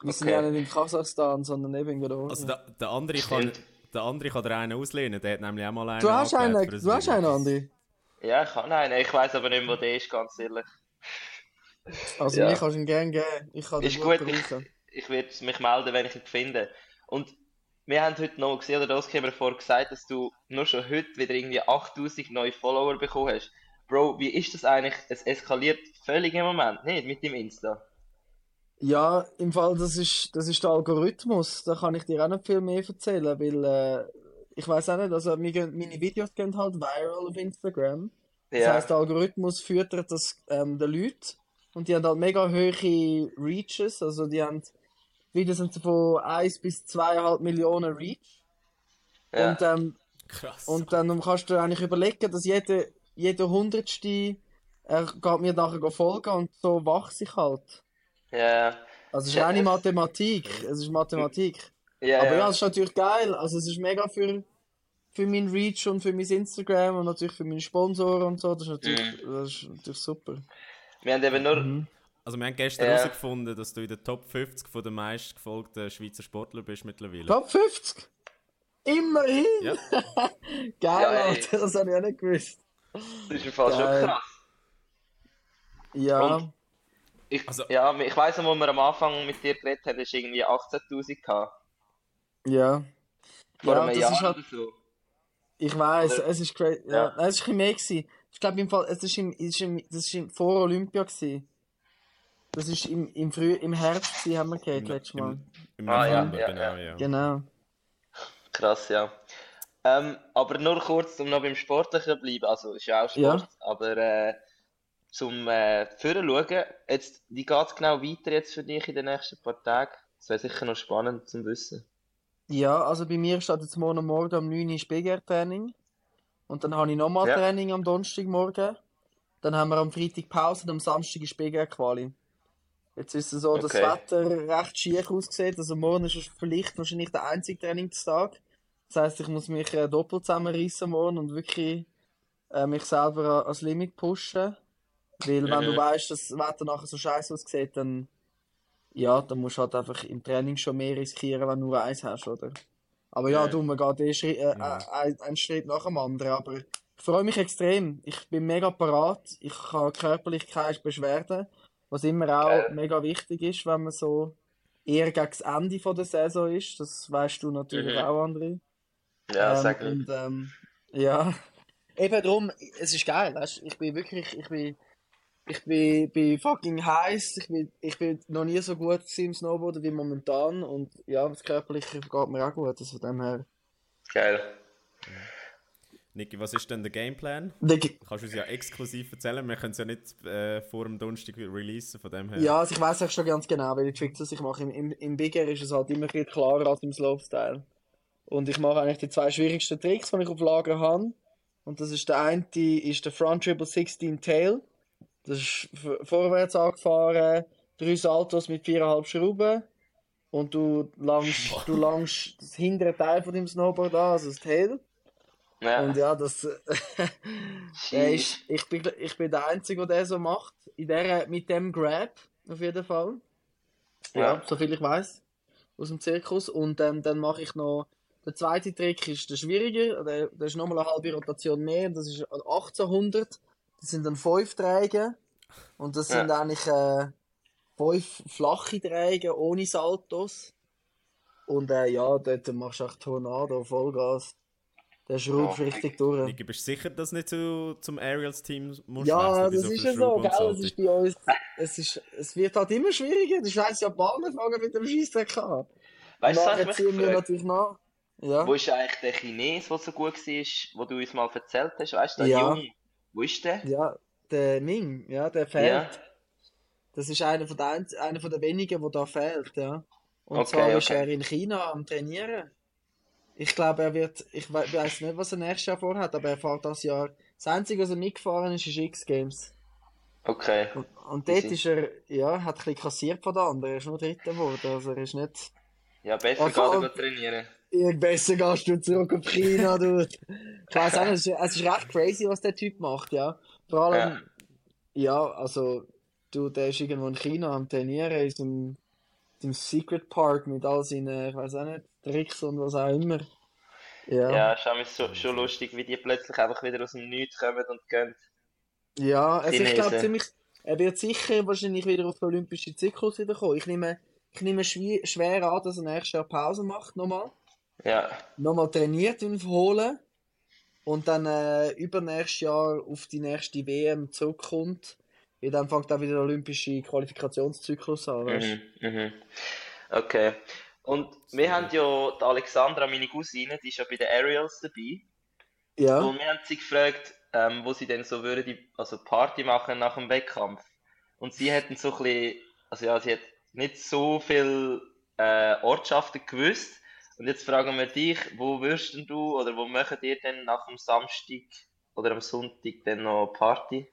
Wir sind Okay. ja nicht in Kasachstan, sondern eben in Georgien. Also der, der, andere kann, Stimmt. Der andere kann dir einen auslehnen, der hat nämlich auch mal einen du hast einen, du hast einen, Andi. Ja, ich kann einen. Ich weiß aber nicht, wo der ist, ganz ehrlich. Also Ja. kannst du ihn gerne geben. Ich kann den Ist gut gut, ich, ich werde mich melden, wenn ich ihn finde. Und wir haben heute noch gesehen, oder das haben wir vorher gesagt, dass du nur schon heute wieder irgendwie 8000 neue Follower bekommen hast. Bro, wie ist das eigentlich? Es eskaliert völlig im Moment, nicht? Mit dem Insta. Ja, im Fall, das ist, das ist der Algorithmus. Da kann ich dir auch nicht viel mehr erzählen, weil äh, ich weiß auch nicht, also meine Videos gehen halt viral auf Instagram. Das Ja, heisst, der Algorithmus füttert das ähm, den Leuten und die haben halt mega hohe Reaches, also die haben Videos sind so von 1 bis 2,5 Millionen Reach. ja. Und, ähm, Krass. und dann kannst du eigentlich überlegen, dass jede, jede Hundertste er geht mir nachher folgen und so wachse ich halt. Ja, Also es ist reine Mathematik. Es ist Mathematik. ja, Aber ja, ja. es ist natürlich geil. Also es ist mega für, für meinen Reach und für mein Instagram und natürlich für meine Sponsoren und so. Das ist natürlich, Mhm. das ist natürlich super. Wir haben eben nur, Mhm. Also wir haben gestern herausgefunden, dass du in der Top 50 von den meistgefolgten Schweizer Sportler bist mittlerweile. Top 50! Immerhin! Ja. Geil, Ja. Alter, das habe ich auch nicht gewusst. das ist im Fall schon krass. Ja, Und- Ich, Also- ja, ich weiss noch, wo wir am Anfang mit dir geredet haben, du irgendwie 18.000 gehabt. ja. Vor Ja, einem das Jahr ist halt, oder so. ich weiß, Oder- es ist crazy. Ja, Ja. Nein, es ist ein bisschen mehr gewesen. Ich glaube im Fall, es ist im, es ist im, das ist im vor Olympia gewesen. Das ist im, im Früh, im Herbst gewesen, haben wir gehört, letztes Mal. Im, im Ah, ja, November, ja, genau, ja. ja. Genau. Krass, ja. Ähm, aber nur kurz, um noch beim Sportlichen zu bleiben, also ist ja auch Ja. Sport, aber äh, zum äh, Führen schauen. Jetzt, wie geht es genau weiter jetzt für dich in den nächsten paar Tagen? Das wäre sicher noch spannend zu wissen. Ja, also bei mir steht jetzt morgen Morgen um 9 Uhr Spiegeltraining. Und dann habe ich nochmal Ja. Training am Donnerstagmorgen. Dann haben wir am Freitag Pause und am Samstag ist Spiegelquali. Jetzt ist es so, dass Okay. das Wetter recht schief aussieht. Also morgen ist vielleicht wahrscheinlich der einzige Trainingstag. Das heisst, ich muss mich äh, doppelt zusammenreißen morgen und wirklich äh, mich selber an- ans Limit pushen. Weil wenn du Mhm. weißt, dass das Wetter nachher so scheiße aussieht, dann ja, dann musst du halt einfach im Training schon mehr riskieren, wenn du nur eins hast, oder? Aber ja, Ja. du, man geht eh Schritt, äh, Ja. äh, ein, einen Schritt nach dem anderen. Aber ich freue mich extrem. Ich bin mega parat. Ich habe körperlich keine Beschwerden. Was immer auch Geil. mega wichtig ist, wenn man so eher gegen das Ende von der Saison ist. Das weißt du natürlich Mhm. auch, André. Ja, Ähm, sag mir. und ähm, ja, eben drum, es ist geil, weißt du, ich bin wirklich, ich bin, ich bin, bin fucking heiß, ich bin, ich bin noch nie so gut im Snowboarden wie momentan und ja, das Körperliche geht mir auch gut, also von dem her. Geil. Niki, was ist denn der Gameplan? Der- Kannst du uns ja exklusiv erzählen? Wir können es ja nicht äh, vor dem Donnerstag releasen, von dem her. Ja, also ich weiß auch schon ganz genau, welche Tricks ich mache. Im, im, im Bigger ist es halt immer viel klarer als im Slopestyle. Und ich mache eigentlich die zwei schwierigsten Tricks, die ich auf Lager habe. Und das ist der eine, ist der Front Triple 16 Tail. Das ist vorwärts angefahren, drei Saltos mit viereinhalb Schrauben. Und du langst, du langst das hintere Teil von dem Snowboard an, also das Tail. Ja. Und ja, das, der ist, ich, bin, ich bin der Einzige, der das so macht. In der, mit dem Grab, auf jeden Fall. Ja, Ja. soviel ich weiß aus dem Zirkus. Und ähm, dann mache ich noch. Der zweite Trick ist der schwierige. Der, der ist nochmal eine halbe Rotation mehr. Das ist 1800. Das sind dann fünf Träge. Und das Ja. sind eigentlich äh, fünf flache Träge ohne Saltos. Und äh, ja, dort machst du echt Tornado, Vollgas. Der schraubt Ja. richtig durch. Niki, bist du sicher, dass du nicht zu, zum Aerials Team musst Ja, das ist ja so, gell? Es Salti? ist bei uns, es ist, es wird halt immer schwieriger. Die scheiß Japaner fangen mit dem Scheissdreck an. Weißt du, was ziehen wir natürlich nach. Ja. Wo ist eigentlich der Chines, der so gut war, wo du uns mal erzählt hast? Weißt du, der Ja. Jung? Wo ist der? Ja, der Ming, ja, der fehlt. Ja. Das ist einer von der, Einz- einer von der wenigen, der da fehlt, ja. Und Okay, zwar ist okay. er in China am Trainieren. Ich glaube, er wird, ich we weiß nicht, was er nächstes Jahr vorhat, aber er fährt das Jahr. Das Einzige, was er nicht gefahren ist, ist X-Games. Okay. Und, und dort ist er, ja, hat ein bisschen kassiert von den anderen. Er ist nur Dritter geworden, also er ist nicht. Ja, besser Also, geht er und- trainieren. Irgend besser gehst du zurück auf China, du. Ich weiß auch nicht, es ist, recht crazy, was der Typ macht, ja. Vor allem, ja, also, du, der ist irgendwo in China am Trainieren, ist im, im Secret Park mit all seinen, ich weiß auch nicht, Tricks und was auch immer. Ja, Ja, ist so, schon lustig, wie die plötzlich einfach wieder aus dem Nichts kommen und gehen. ja also ich glaube ziemlich, er wird sicher wahrscheinlich wieder auf den Olympischen Zyklus wiederkommen. Ich nehme, ich nehme schwer an, dass er nächstes Jahr Pause macht, nochmal. Ja, nochmal trainiert in Holen und dann äh, übernächstes Jahr auf die nächste WM zurückkommt. Weil dann fängt auch wieder der olympische Qualifikationszyklus an, weißt mhm, mhm. Okay. Und wir haben ja die Alexandra, meine Cousine, die ist ja bei den Aerials dabei. Ja. Und wir haben sie gefragt, ähm, wo sie denn so würde, die, also Party machen nach dem Wettkampf. Und sie hätten so ein bisschen, also ja, sie hat nicht so viel äh, Ortschaften gewusst. Und jetzt fragen wir dich, wo wirst denn du oder wo möchtet ihr denn nach dem Samstag oder am Sonntag denn noch Party?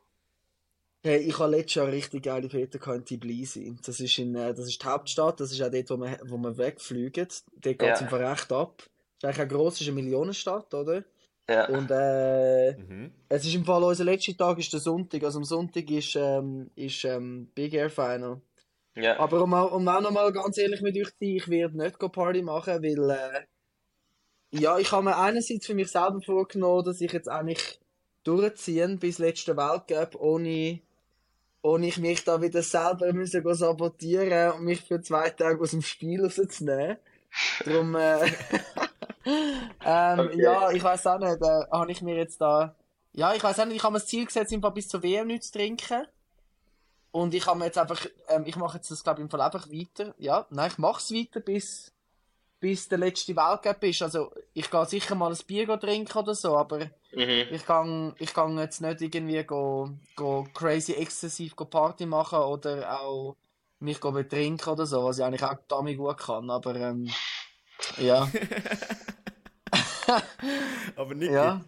Hey, ich habe letztes Jahr richtig geile Fete gehabt in Tbilisi. Das ist, in, äh, das ist die Hauptstadt, das ist auch dort, wo wir, wo wir wegfliegen. Dort geht es Ja. einfach recht ab. Das ist eigentlich eine grosse, ist eine Millionenstadt, oder? Ja, Und äh, Mhm. es ist im Fall unser letzter Tag ist der Sonntag. Also am Sonntag ist, ähm, ist ähm, Big Air Final. Ja, Aber um, auch- um auch nochmal ganz ehrlich mit euch zu sein, ich werde nicht go Party machen, weil äh, ja, ich habe mir einerseits für mich selber vorgenommen, dass ich jetzt eigentlich durchziehe bis letzte Weltcup, ohne, ohne ich mich da wieder selber müssen go sabotieren und mich für zwei Tage aus dem Spiel rauszunehmen. Darum, äh, ähm, Okay. ja, ich weiß auch nicht, äh, habe ich mir jetzt da, ja, ich weiß auch nicht, ich habe mir das Ziel gesetzt, Fall bis zur WM nichts zu trinken. Und ich habe jetzt einfach, ähm, ich mache jetzt das glaube ich im Fall einfach weiter. Ja, nein, ich mache es weiter bis, bis der letzte Weltcup ist. Also, ich gehe sicher mal ein Bier trinken oder so, aber Mhm. ich kann ich kann jetzt nicht irgendwie go, go crazy exzessiv go Party machen oder auch mich go betrinken oder so, was ich eigentlich auch damit gut kann, aber ähm, ja, Aber Niki, ja,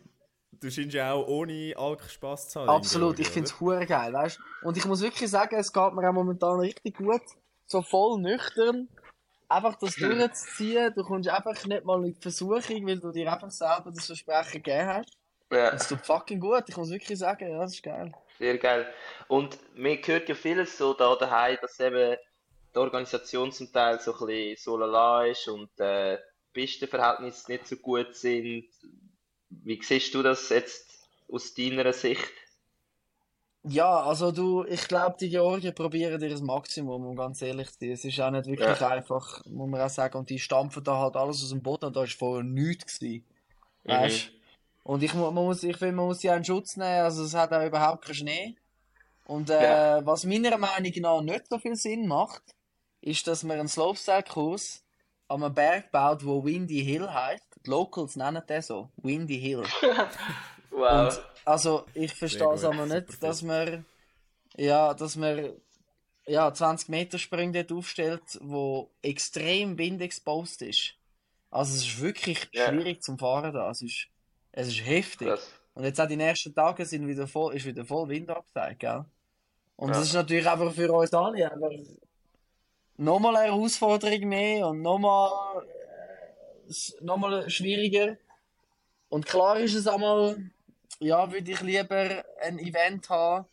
du scheinst ja auch ohne Alk Spass zu haben. absolut, ich finde es hure geil, weißt Und ich muss wirklich sagen, es geht mir auch momentan richtig gut, so voll nüchtern, einfach das durchzuziehen, du kommst einfach nicht mal in die Versuchung, weil du dir einfach selber das Versprechen gegeben hast. Ja, Es tut fucking gut, ich muss wirklich sagen, ja, das ist geil. sehr geil. Und mir hört ja vieles so da daheim, dass eben die Organisation zum Teil so ein bisschen so lala ist und äh, die Pistenverhältnisse nicht so gut sind. Wie siehst du das jetzt aus deiner Sicht? Ja, also du, ich glaube, die Georgier probieren ihr Maximum, um ganz ehrlich zu sein. Es ist auch nicht wirklich Ja. einfach, muss man auch sagen. Und die stampfen da halt alles aus dem Boden und da war vorher nichts. Gewesen. Weißt Und ich, man muss, ich finde, man muss sie auch in Schutz nehmen. Also es hat auch überhaupt keinen Schnee. Und äh, Ja. was meiner Meinung nach nicht so viel Sinn macht, ist, dass man einen Slopestyle-Kurs an einem Berg baut, wo Windy Hill heißt. Die Locals nennen den so. Windy Hill. Wow. Und also ich verstehe es aber nicht, super dass man ja, dass man ja 20 Meter Sprünge dort aufstellt, wo extrem windexposed ist. Also es ist wirklich Ja. schwierig zum Fahren da. Es ist, es ist heftig. Krass. Und jetzt auch die nächsten Tage sind wieder voll, ist wieder voll Wind abgesagt, gell? Und Ja. das ist natürlich einfach für uns alle einfach nochmal eine Herausforderung mehr und nochmal äh, nochmal schwieriger. Und klar ist es einmal, ja, würde ich lieber ein Event haben,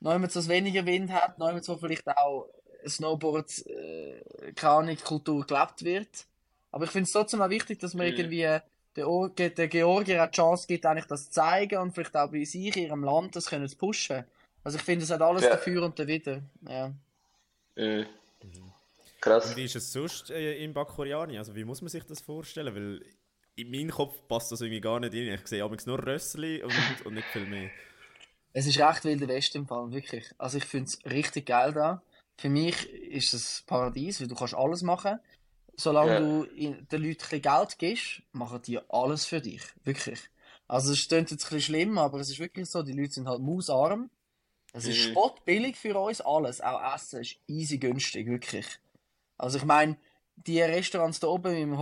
jemand, das weniger Wind hat, jemand, wo vielleicht auch Snowboard, äh, keine Kultur gelebt wird. Aber ich finde es trotzdem auch wichtig, dass man Mhm. irgendwie der, Or- der Georgier Chance gibt, eigentlich das zu zeigen und vielleicht auch bei sich, in ihrem Land, das können zu pushen. Also ich finde, es hat alles Ja. dafür und dawider. Ja. Mhm. Krass. Und wie ist es sonst äh, in Bakuriani? Also wie muss man sich das vorstellen? Weil in meinen Kopf passt das irgendwie gar nicht rein. Ich sehe amigs nur Rössli und, und nicht viel mehr. Es ist recht wilder West im Fall, wirklich. Also ich finde es richtig geil da. Für mich ist es Paradies, weil du kannst alles machen. Solange Ja. du den Leuten Geld gibst, machen die alles für dich. Wirklich. Also es klingt jetzt ein bisschen schlimm, aber es ist wirklich so, die Leute sind halt mausarm. Es ist Mhm. spottbillig für uns, alles. Auch Essen ist easy günstig, wirklich. Also ich meine, die Restaurants da oben im,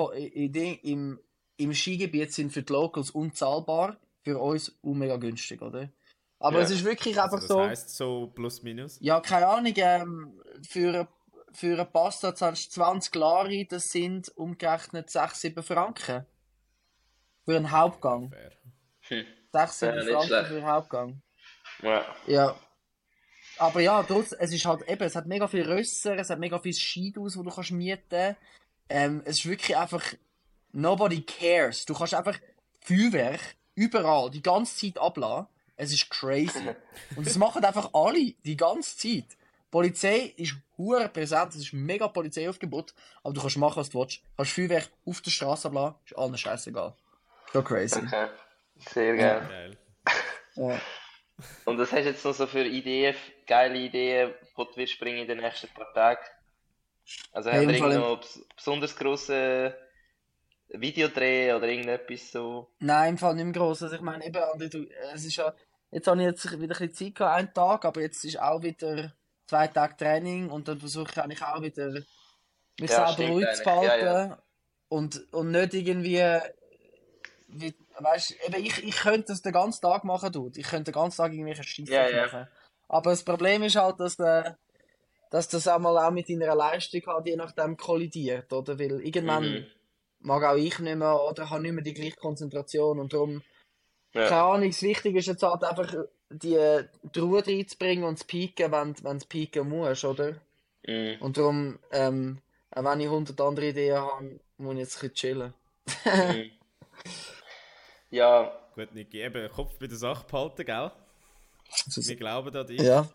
im, im Skigebiet sind für die Locals unzahlbar, für uns auch mega günstig, oder? Aber Ja. es ist wirklich einfach Also das so, heisst so plus minus. ja, keine Ahnung, ähm, für, für eine Pasta zahlst du 20 Lari, das sind umgerechnet 6, 7 Franken. Für einen Hauptgang. Fair. Hm. 6, 7 Ja, Franken schlecht. für einen Hauptgang. Ja. Ja. Aber ja, trotz, es ist halt eben, es hat mega viel Rösser, es hat mega viel Skihaus, wo du kannst mieten. Ähm, es ist wirklich einfach, nobody cares. Du kannst einfach Feuerwerk überall die ganze Zeit abladen. Es ist crazy. Und das machen einfach alle, die ganze Zeit. Die Polizei ist hure präsent, es ist mega Polizeiaufgebot, aber du kannst machen, was du willst. Du kannst Feuerwerk auf der Straße abladen, ist allen scheißegal. So crazy. Okay. Sehr geil. Geil. Ja. Und was hast du jetzt noch so für Ideen, geile Ideen, die du wirst bringen in den nächsten paar Tagen? Also Hey, habt ihr im Fall- irgend noch bes- besonders grosse Videodreh oder irgendetwas so? Nein, im Fall nicht mehr gross. Also ich meine, eben, Andi, du, es ist ja, jetzt habe ich jetzt wieder ein bisschen Zeit gehabt, einen Tag, aber jetzt ist auch wieder zwei Tage Training und dann versuche ich eigentlich auch wieder mich Ja, selber ruhig zu eigentlich. Ja, behalten und, und nicht irgendwie, wie, weißt, eben ich, ich könnte das den ganzen Tag machen, du. Ich könnte den ganzen Tag irgendwelche Scheiße Ja, ja. machen. Aber das Problem ist halt, dass der, dass das einmal auch mit deiner Leistung halt je nachdem kollidiert, oder? Weil irgendwann Mhm. mag auch ich nicht mehr oder habe nicht mehr die gleiche Konzentration und darum, Ja. keine Ahnung, das Wichtige ist jetzt halt einfach die, die Ruhe reinzubringen und zu pieken, wenn, wenn du pieken musst, oder? Mhm. Und darum, ähm, auch wenn ich 100 andere Ideen habe, muss ich jetzt ein bisschen chillen. Mhm. Ja, Gut, Niki, eben Kopf bei der Sache behalten, gell? Wir glauben an dich. Ja.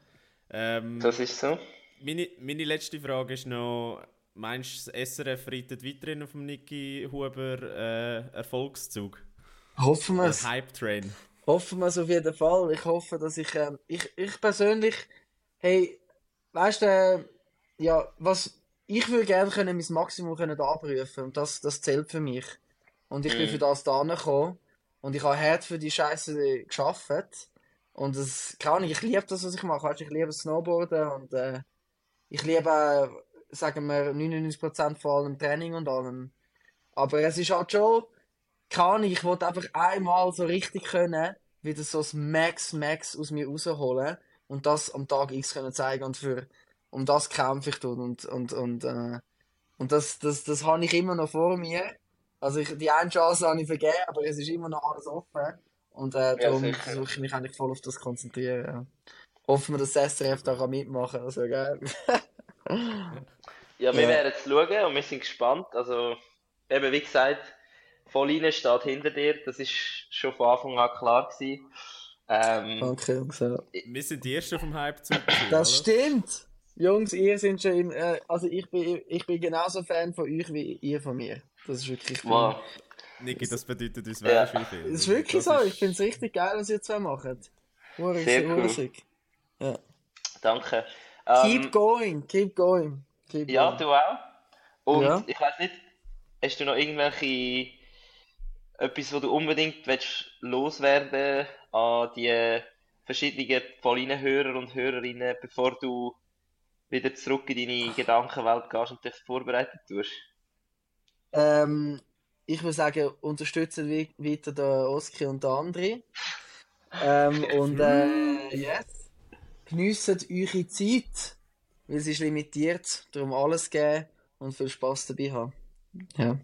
Ähm, das ist so. meine, meine letzte Frage ist noch, meinst du, das SRF reitet weiterhin auf dem Niki Huber äh, Erfolgszug? Hoffen wir Der es. Hype-Train? Hoffen wir es auf jeden Fall. Ich hoffe, dass ich, ähm, ich, ich persönlich, hey, weißt du, äh, ja, was, ich würde gerne können mein Maximum können abrufen und das, das zählt für mich. Und ich bin Mhm. für das da gekommen und ich habe hart für die Scheiße geschafft. Und das, keine Ahnung, ich liebe das, was ich mache. Ich liebe Snowboarden und äh, ich liebe, äh, sagen wir, 99% von allem Training und allem. Aber es ist halt schon, Ahnung, ich wollte einfach einmal so richtig können, wieder so das Max, Max aus mir rausholen und das am Tag X können zeigen und für, um das kämpfe ich tun und, und, und, äh, und das, das, das habe ich immer noch vor mir. Also ich, die eine Chance habe ich vergeben, aber es ist immer noch alles offen. Und äh, darum sicher. versuche ich mich eigentlich voll auf das zu konzentrieren. Ja. Hoffen wir, dass das SRF da kann mitmachen kann. Das wäre geil. Ja, wir Ja. werden es schauen und wir sind gespannt. Also, eben wie gesagt, Pauline steht hinter dir. Das ist schon von Anfang an klar gewesen. Ähm, Danke, Jungs. Ja. Wir sind die Ersten vom Hype-Zug. gewesen, Das oder? stimmt! Jungs, ihr seid schon im, äh, also ich bin, ich bin genauso Fan von euch wie ihr von mir. Das ist wirklich wow. Niki, das bedeutet uns Ja. wie viel. Das ist wirklich Das so. ist- Ich finde es richtig geil, was ihr zwei macht. Sehr cool. Ja. Danke. Keep Ähm, going, keep going. Keep ja, going. du auch. Und Ja. ich weiß nicht, hast du noch irgendwelche etwas, wo du unbedingt willst loswerden an die verschiedenen Pauline-Hörer und Hörerinnen, bevor du wieder zurück in deine Gedankenwelt gehst und dich vorbereitet tust? Ähm, ich würde sagen, unterstützen wi- weiter den Oski und den André. Ähm, und äh, yes. geniessen eure Zeit, weil sie ist limitiert. Darum alles geben und viel Spaß dabei haben. Ja.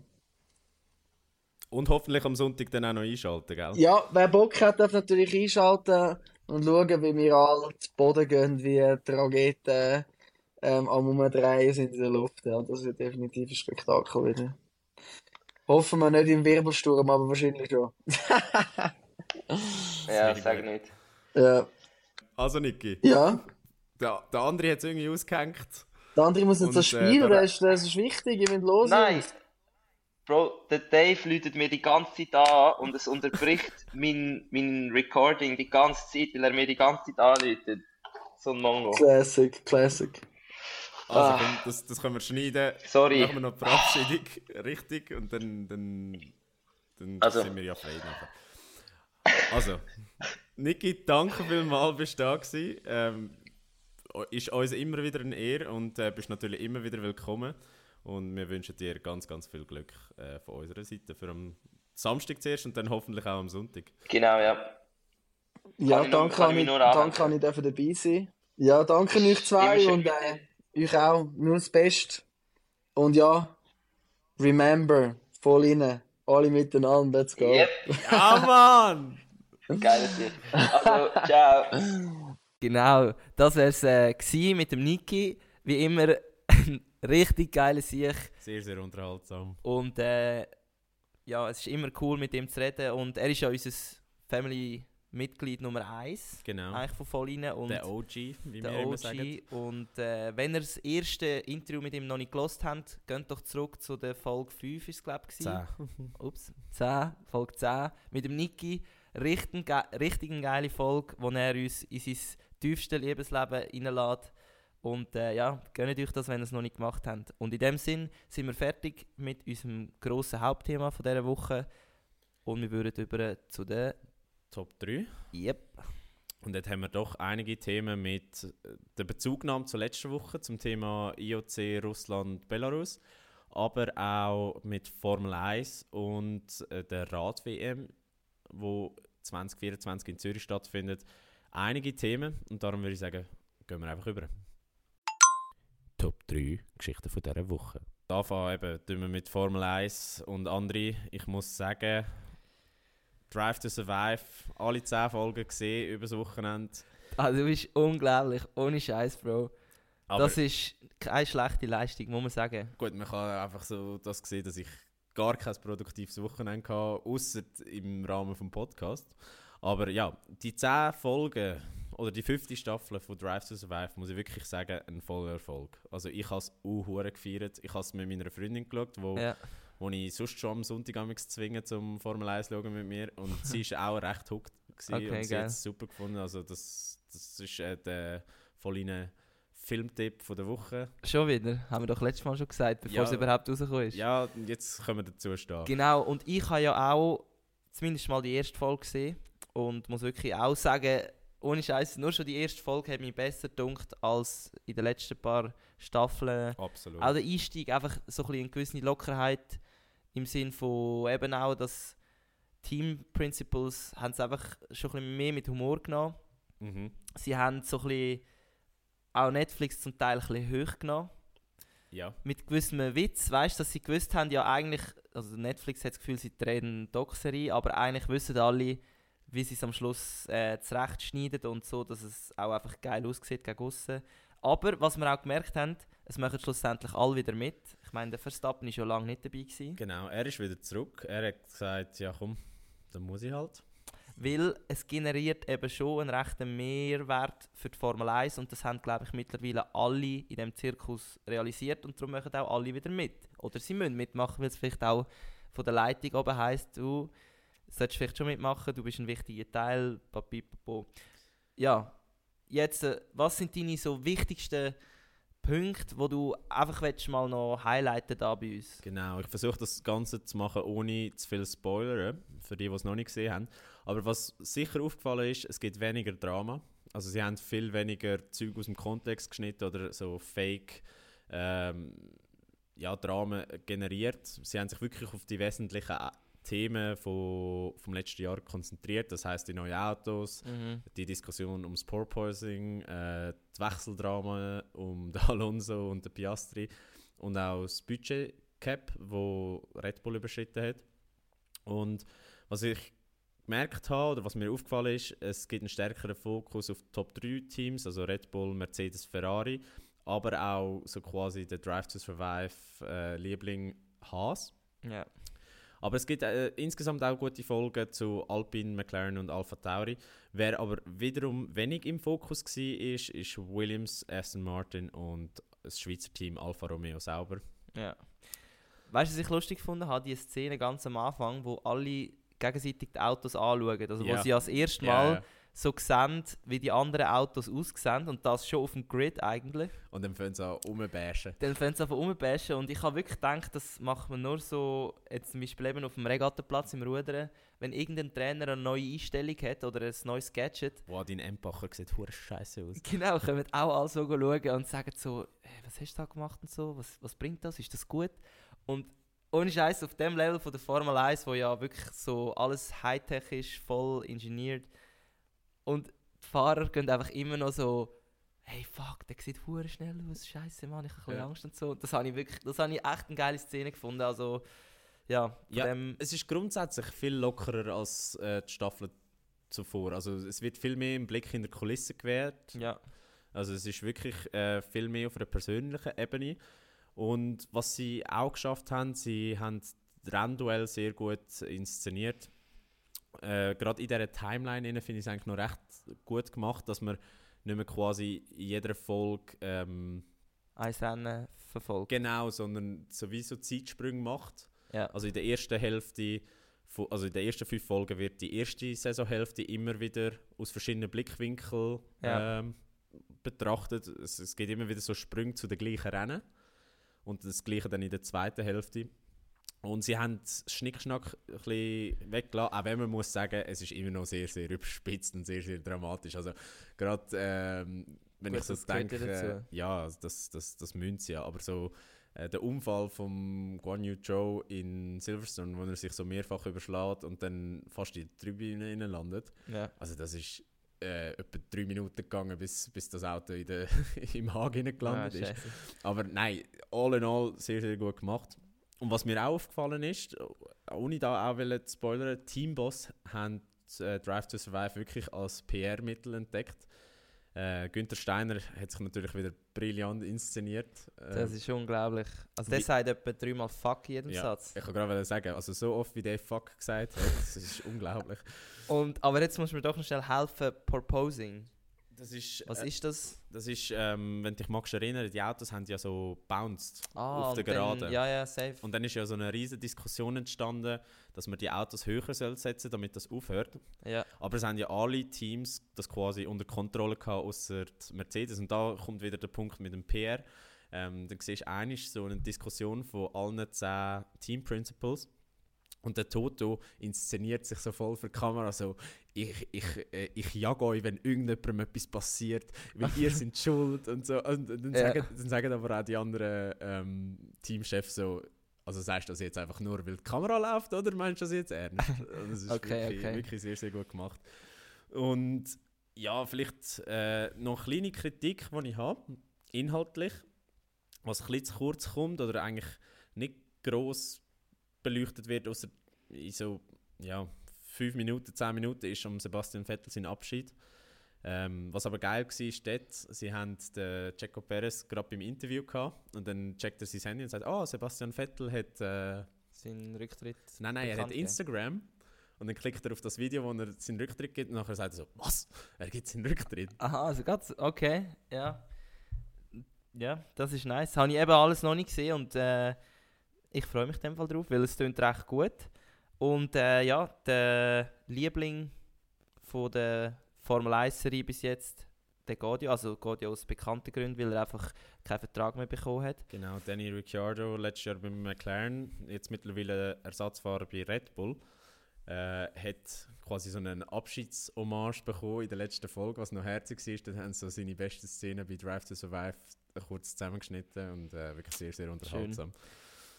Und hoffentlich am Sonntag dann auch noch einschalten, gell? Ja, wer Bock hat, darf natürlich einschalten und schauen, wie wir alle zu Boden gehen, wie die Raketen ähm, am Umdrehen sind in der Luft. Ja, das wird definitiv ein Spektakel wieder. Hoffen wir nicht im Wirbelsturm, aber wahrscheinlich schon. Ja, Sehr sag nicht. Ja. Also Niki, Ja. der, der andere hat es irgendwie ausgehängt. Der andere muss jetzt Und, das äh, Spiel, da- das, ist, das ist wichtig, ich will los. Nein! Bro, der Dave läutet mir die ganze Zeit an und es unterbricht mein, mein Recording die ganze Zeit, weil er mir die ganze Zeit anläutet. So ein Mongo. Classic, Classic. Also Ah. komm, das, das können wir schneiden. Sorry. Machen wir noch die Verabschiedung richtig und dann, dann, dann Also. sind wir ja frei nachher. Also, Niki, danke vielmals, bist du da gewesen. Ähm, ist uns immer wieder eine Ehre und äh, bist natürlich immer wieder willkommen. Und wir wünschen dir ganz, ganz viel Glück äh, von unserer Seite für am Samstag zuerst und dann hoffentlich auch am Sonntag. Genau, ja. Ja, ich nur- danke, kann ich ich, danke, kann ich dafür dabei sein. Ja, danke euch zwei und äh, euch auch. Nur das Beste. Und ja, remember, voll rein. Alle miteinander, let's go. Yep, Ja, Mann! geiles Lied. Also, ciao. Genau, das wäre es äh, gewesen mit dem Niki. Wie immer ein richtig geiler Sieg. Sehr, sehr unterhaltsam. Und äh, ja, es ist immer cool mit ihm zu reden. Und er ist ja unser Family-Mitglied Nummer 1 Genau. eigentlich von Volline. Und Der OG, wie wir der immer OG. sagen. Und äh, wenn ihr das erste Interview mit ihm noch nicht gelost habt, geht doch zurück zu der Folge 5, ist es glaube ich. gewesen. Zehn. Ups, 10, Folge 10. Mit dem Niki. Richtig, richtig eine geile Folge, wo er uns in sein tiefstes Liebesleben reinlässt. Und äh, ja, gönnt euch das, wenn ihr es noch nicht gemacht habt. Und in dem Sinn sind wir fertig mit unserem grossen Hauptthema von dieser Woche. Und wir würden über zu der. Top 3. Yep. Und dort haben wir doch einige Themen mit äh, der Bezugnahme zur letzten Woche zum Thema IOC Russland Belarus, aber auch mit Formel 1 und äh, der Rad WM, wo 2024 in Zürich stattfindet. Einige Themen und darum würde ich sagen, gehen wir einfach über. Top 3 Geschichten von dieser Woche. Anfangen eben tun wir mit Formel 1 und andere. Ich muss sagen, Drive to Survive, alle 10 Folgen gesehen über das Wochenende. Ah, du bist unglaublich, ohne Scheiß, Bro. Aber das ist keine schlechte Leistung, muss man sagen. gut, man kann einfach so das sehen, dass ich gar kein produktives Wochenende hatte, außer im Rahmen des Podcasts. Aber ja, die 10 Folgen oder die fünfte Staffel von Drive to Survive, muss ich wirklich sagen, ein voller Erfolg. Also ich habe es auch gefeiert. Ich habe es mit meiner Freundin geschaut, wo, Ja. Wo ich sonst schon am Sonntag zwingen zum Formel 1 schauen mit mir. Und sie ist auch recht hooked Okay, und sie hat es super gefunden. Also das, das ist äh, der Volline Filmtipp von der Woche. Schon wieder, haben wir doch letztes Mal schon gesagt, bevor Ja. es überhaupt rausgekommen ist. Ja, jetzt können wir dazu stehen. Genau, und ich habe ja auch zumindest mal die erste Folge gesehen und muss wirklich auch sagen, ohne Scheiß, nur schon die erste Folge hat mich besser gedunkt als in den letzten paar Staffeln. Absolut. Auch der Einstieg, einfach so ein bisschen eine gewisse Lockerheit im Sinn von eben auch, dass Team Principles haben es einfach schon ein bisschen mehr mit Humor genommen. Mhm. Sie haben so ein bisschen auch Netflix zum Teil ein bisschen hoch genommen. Ja. Mit gewissem Witz, weißt du, dass sie gewusst haben, ja eigentlich, also Netflix hat das Gefühl, sie drehen eine Doc-Serie, aber eigentlich wissen alle, wie sie es am Schluss äh, zurechtschneiden und so, dass es auch einfach geil aussieht gegen aussen. Aber was wir auch gemerkt haben, es machen schlussendlich alle wieder mit. Ich meine, der Verstappen war schon lange nicht dabei. Gewesen. Genau, er ist wieder zurück. Er hat gesagt, ja komm, dann muss ich halt. Weil es generiert eben schon einen rechten Mehrwert für die Formel 1 und das haben, glaube ich, mittlerweile alle in diesem Zirkus realisiert und darum machen auch alle wieder mit. Oder sie müssen mitmachen, weil es vielleicht auch von der Leitung oben heisst, du solltest vielleicht schon mitmachen, du bist ein wichtiger Teil, papipapo. Ja, jetzt, äh, was sind deine so wichtigsten Punkte, wo du einfach willst, mal noch highlighten da bei uns? Genau, ich versuche das Ganze zu machen, ohne zu viel Spoilern, für die, die es noch nicht gesehen haben. Aber was sicher aufgefallen ist, es gibt weniger Drama. Also sie haben viel weniger Zeug aus dem Kontext geschnitten oder so Fake ähm, ja, Dramen generiert. Sie haben sich wirklich auf die wesentlichen Themen von, vom letzten Jahr konzentriert. Das heißt die neuen Autos, Mhm. die Diskussion ums Porpoising, äh, die Wechseldrama um den Alonso und den Piastri und auch das Budget-Cap, wo Red Bull überschritten hat. Und was ich gemerkt habe, oder was mir aufgefallen ist, es gibt einen stärkeren Fokus auf die Top 3 Teams, also Red Bull, Mercedes, Ferrari, aber auch so quasi der Drive to Survive äh, Liebling Haas. Ja. Aber es gibt äh, insgesamt auch gute Folgen zu Alpine, McLaren und Alpha Tauri. Wer aber wiederum wenig im Fokus war, ist, ist Williams, Aston Martin und das Schweizer Team Alfa Romeo sauber. Ja. Weißt du, was ich lustig gefunden habe? Die Szene ganz am Anfang, wo alle gegenseitig die Autos anschauen. Also, Ja. wo sie als erstes Mal so sehen, wie die anderen Autos aussehen und das schon auf dem Grid eigentlich. Und dann fangen sie an rumbashen. Dann fangen sie einfach rumbashen und ich habe wirklich gedacht, das macht man nur so, jetzt zum Beispiel eben auf dem Regattenplatz im Rudern, wenn irgendein Trainer eine neue Einstellung hat oder ein neues Gadget, Wow, dein Empacher sieht hure scheiße aus. Genau, kommen auch alle so schauen und sagen so, hey, was hast du da gemacht und so, was, was bringt das, ist das gut? Und ohne Scheiß auf dem Level von der Formel 1, wo ja wirklich so alles Hightech ist, voll ingeniert und die Fahrer gehen einfach immer noch so, hey fuck, der sieht hure schnell aus, scheiße Mann, ich habe ein bisschen Ja. Angst und so. Das habe ich wirklich, das habe ich echt eine geile Szene gefunden, also ja, Ja, dem, Es ist grundsätzlich viel lockerer als äh, die Staffel zuvor. Also es wird viel mehr im Blick in der Kulisse gewährt. ja, Also es ist wirklich äh, viel mehr auf einer persönlichen Ebene. Und was sie auch geschafft haben, sie haben das Rennduell sehr gut inszeniert. Äh, Gerade in dieser Timeline finde ich es eigentlich noch recht gut gemacht, dass man nicht mehr quasi in jeder Folge ähm, ein Rennen verfolgt. genau, sondern sowieso Zeitsprünge macht. Ja, Also in der ersten Hälfte, also in den ersten fünf Folgen wird die erste Saisonhälfte immer wieder aus verschiedenen Blickwinkeln Ja. ähm, betrachtet. Es, es geht immer wieder so Sprünge zu den gleichen Rennen und das gleiche dann in der zweiten Hälfte. Und sie haben das Schnickschnack ein bisschen weggelassen, auch wenn man muss sagen, es ist immer noch sehr, sehr überspitzt und sehr, sehr dramatisch. Also gerade ähm, wenn Gut, ich so das ja denke, äh, ja, das, das, das müssen sie ja, aber so äh, der Unfall von Guan Yu Zhou in Silverstone, wo er sich so mehrfach überschlägt und dann fast in die Tribüne innen landet. ja. Also das ist äh, etwa drei Minuten gegangen, bis, bis das Auto in der, im Hagen Ah, gelandet ist. scheisse. Aber nein, all in all sehr, sehr gut gemacht. Und was mir auch aufgefallen ist, ohne da auch zu spoilern, Teamboss haben äh, Drive to Survive wirklich als PR-Mittel entdeckt. Äh, Günther Steiner hat sich natürlich wieder brillant inszeniert. Äh, Das ist unglaublich. Also der sagt etwa dreimal Fuck in jedem ja, Satz. Ich kann gerade sagen, also so oft wie der Fuck gesagt hat, das ist unglaublich. Und, aber jetzt muss mir doch noch schnell helfen, Proposing. Das ist, Was äh, ist das? das ist ähm, wenn dich magst erinnern, die Autos haben ja so bounced Ah, auf der und dann- Geraden. Ja, ja, safe. Und dann ist ja so eine riesige Diskussion entstanden, dass man die Autos höher soll setzen damit das aufhört. ja. Aber es haben ja alle Teams das quasi unter Kontrolle gehabt, außer Mercedes. Und da kommt wieder der Punkt mit dem PR. Ähm, dann siehst du eigentlich so eine Diskussion von allen 10 Team Principles. Und der Toto inszeniert sich so voll für die Kamera, so ich, ich, äh, ich jage euch, wenn irgendjemandem etwas passiert, weil ihr seid schuld und so. Und, und dann, Ja. sagen, dann sagen aber auch die anderen ähm, Teamchefs so, also sagst du das jetzt einfach nur, weil die Kamera läuft, oder meinst du das jetzt ernst? Und das ist Okay, wirklich, okay. wirklich sehr, sehr gut gemacht. Und ja, vielleicht äh, noch eine kleine Kritik, die ich habe, inhaltlich, was ein bisschen zu kurz kommt oder eigentlich nicht gross beleuchtet wird, außer in so ja, 5 Minuten, 10 Minuten ist um Sebastian Vettel sein Abschied. Ähm, was aber geil war, ist dort, sie haben den Checo Perez gerade beim Interview gehabt und dann checkt er sein Handy und sagt, oh, Sebastian Vettel hat, äh, Sein Rücktritt. nein, nein, er hat. Instagram und dann klickt er auf das Video, wo er seinen Rücktritt gibt und nachher sagt er so, was, er gibt seinen Rücktritt. Aha, also ganz, okay, ja. Ja, das ist nice. Habe ich eben alles noch nicht gesehen und äh, ich freue mich in dem Fall drauf, weil es klingt recht gut. Und äh, ja, der Liebling von der Formel 1-Serie bis jetzt, der geht ja, also geht ja aus bekannten Gründen, weil er einfach keinen Vertrag mehr bekommen hat. Genau, Danny Ricciardo, letztes Jahr beim McLaren, jetzt mittlerweile Ersatzfahrer bei Red Bull, äh, hat quasi so einen Abschiedshommage bekommen in der letzten Folge, was noch herzig war. Dann haben sie so seine besten Szenen bei Drive to Survive kurz zusammengeschnitten und äh, wirklich sehr, sehr unterhaltsam.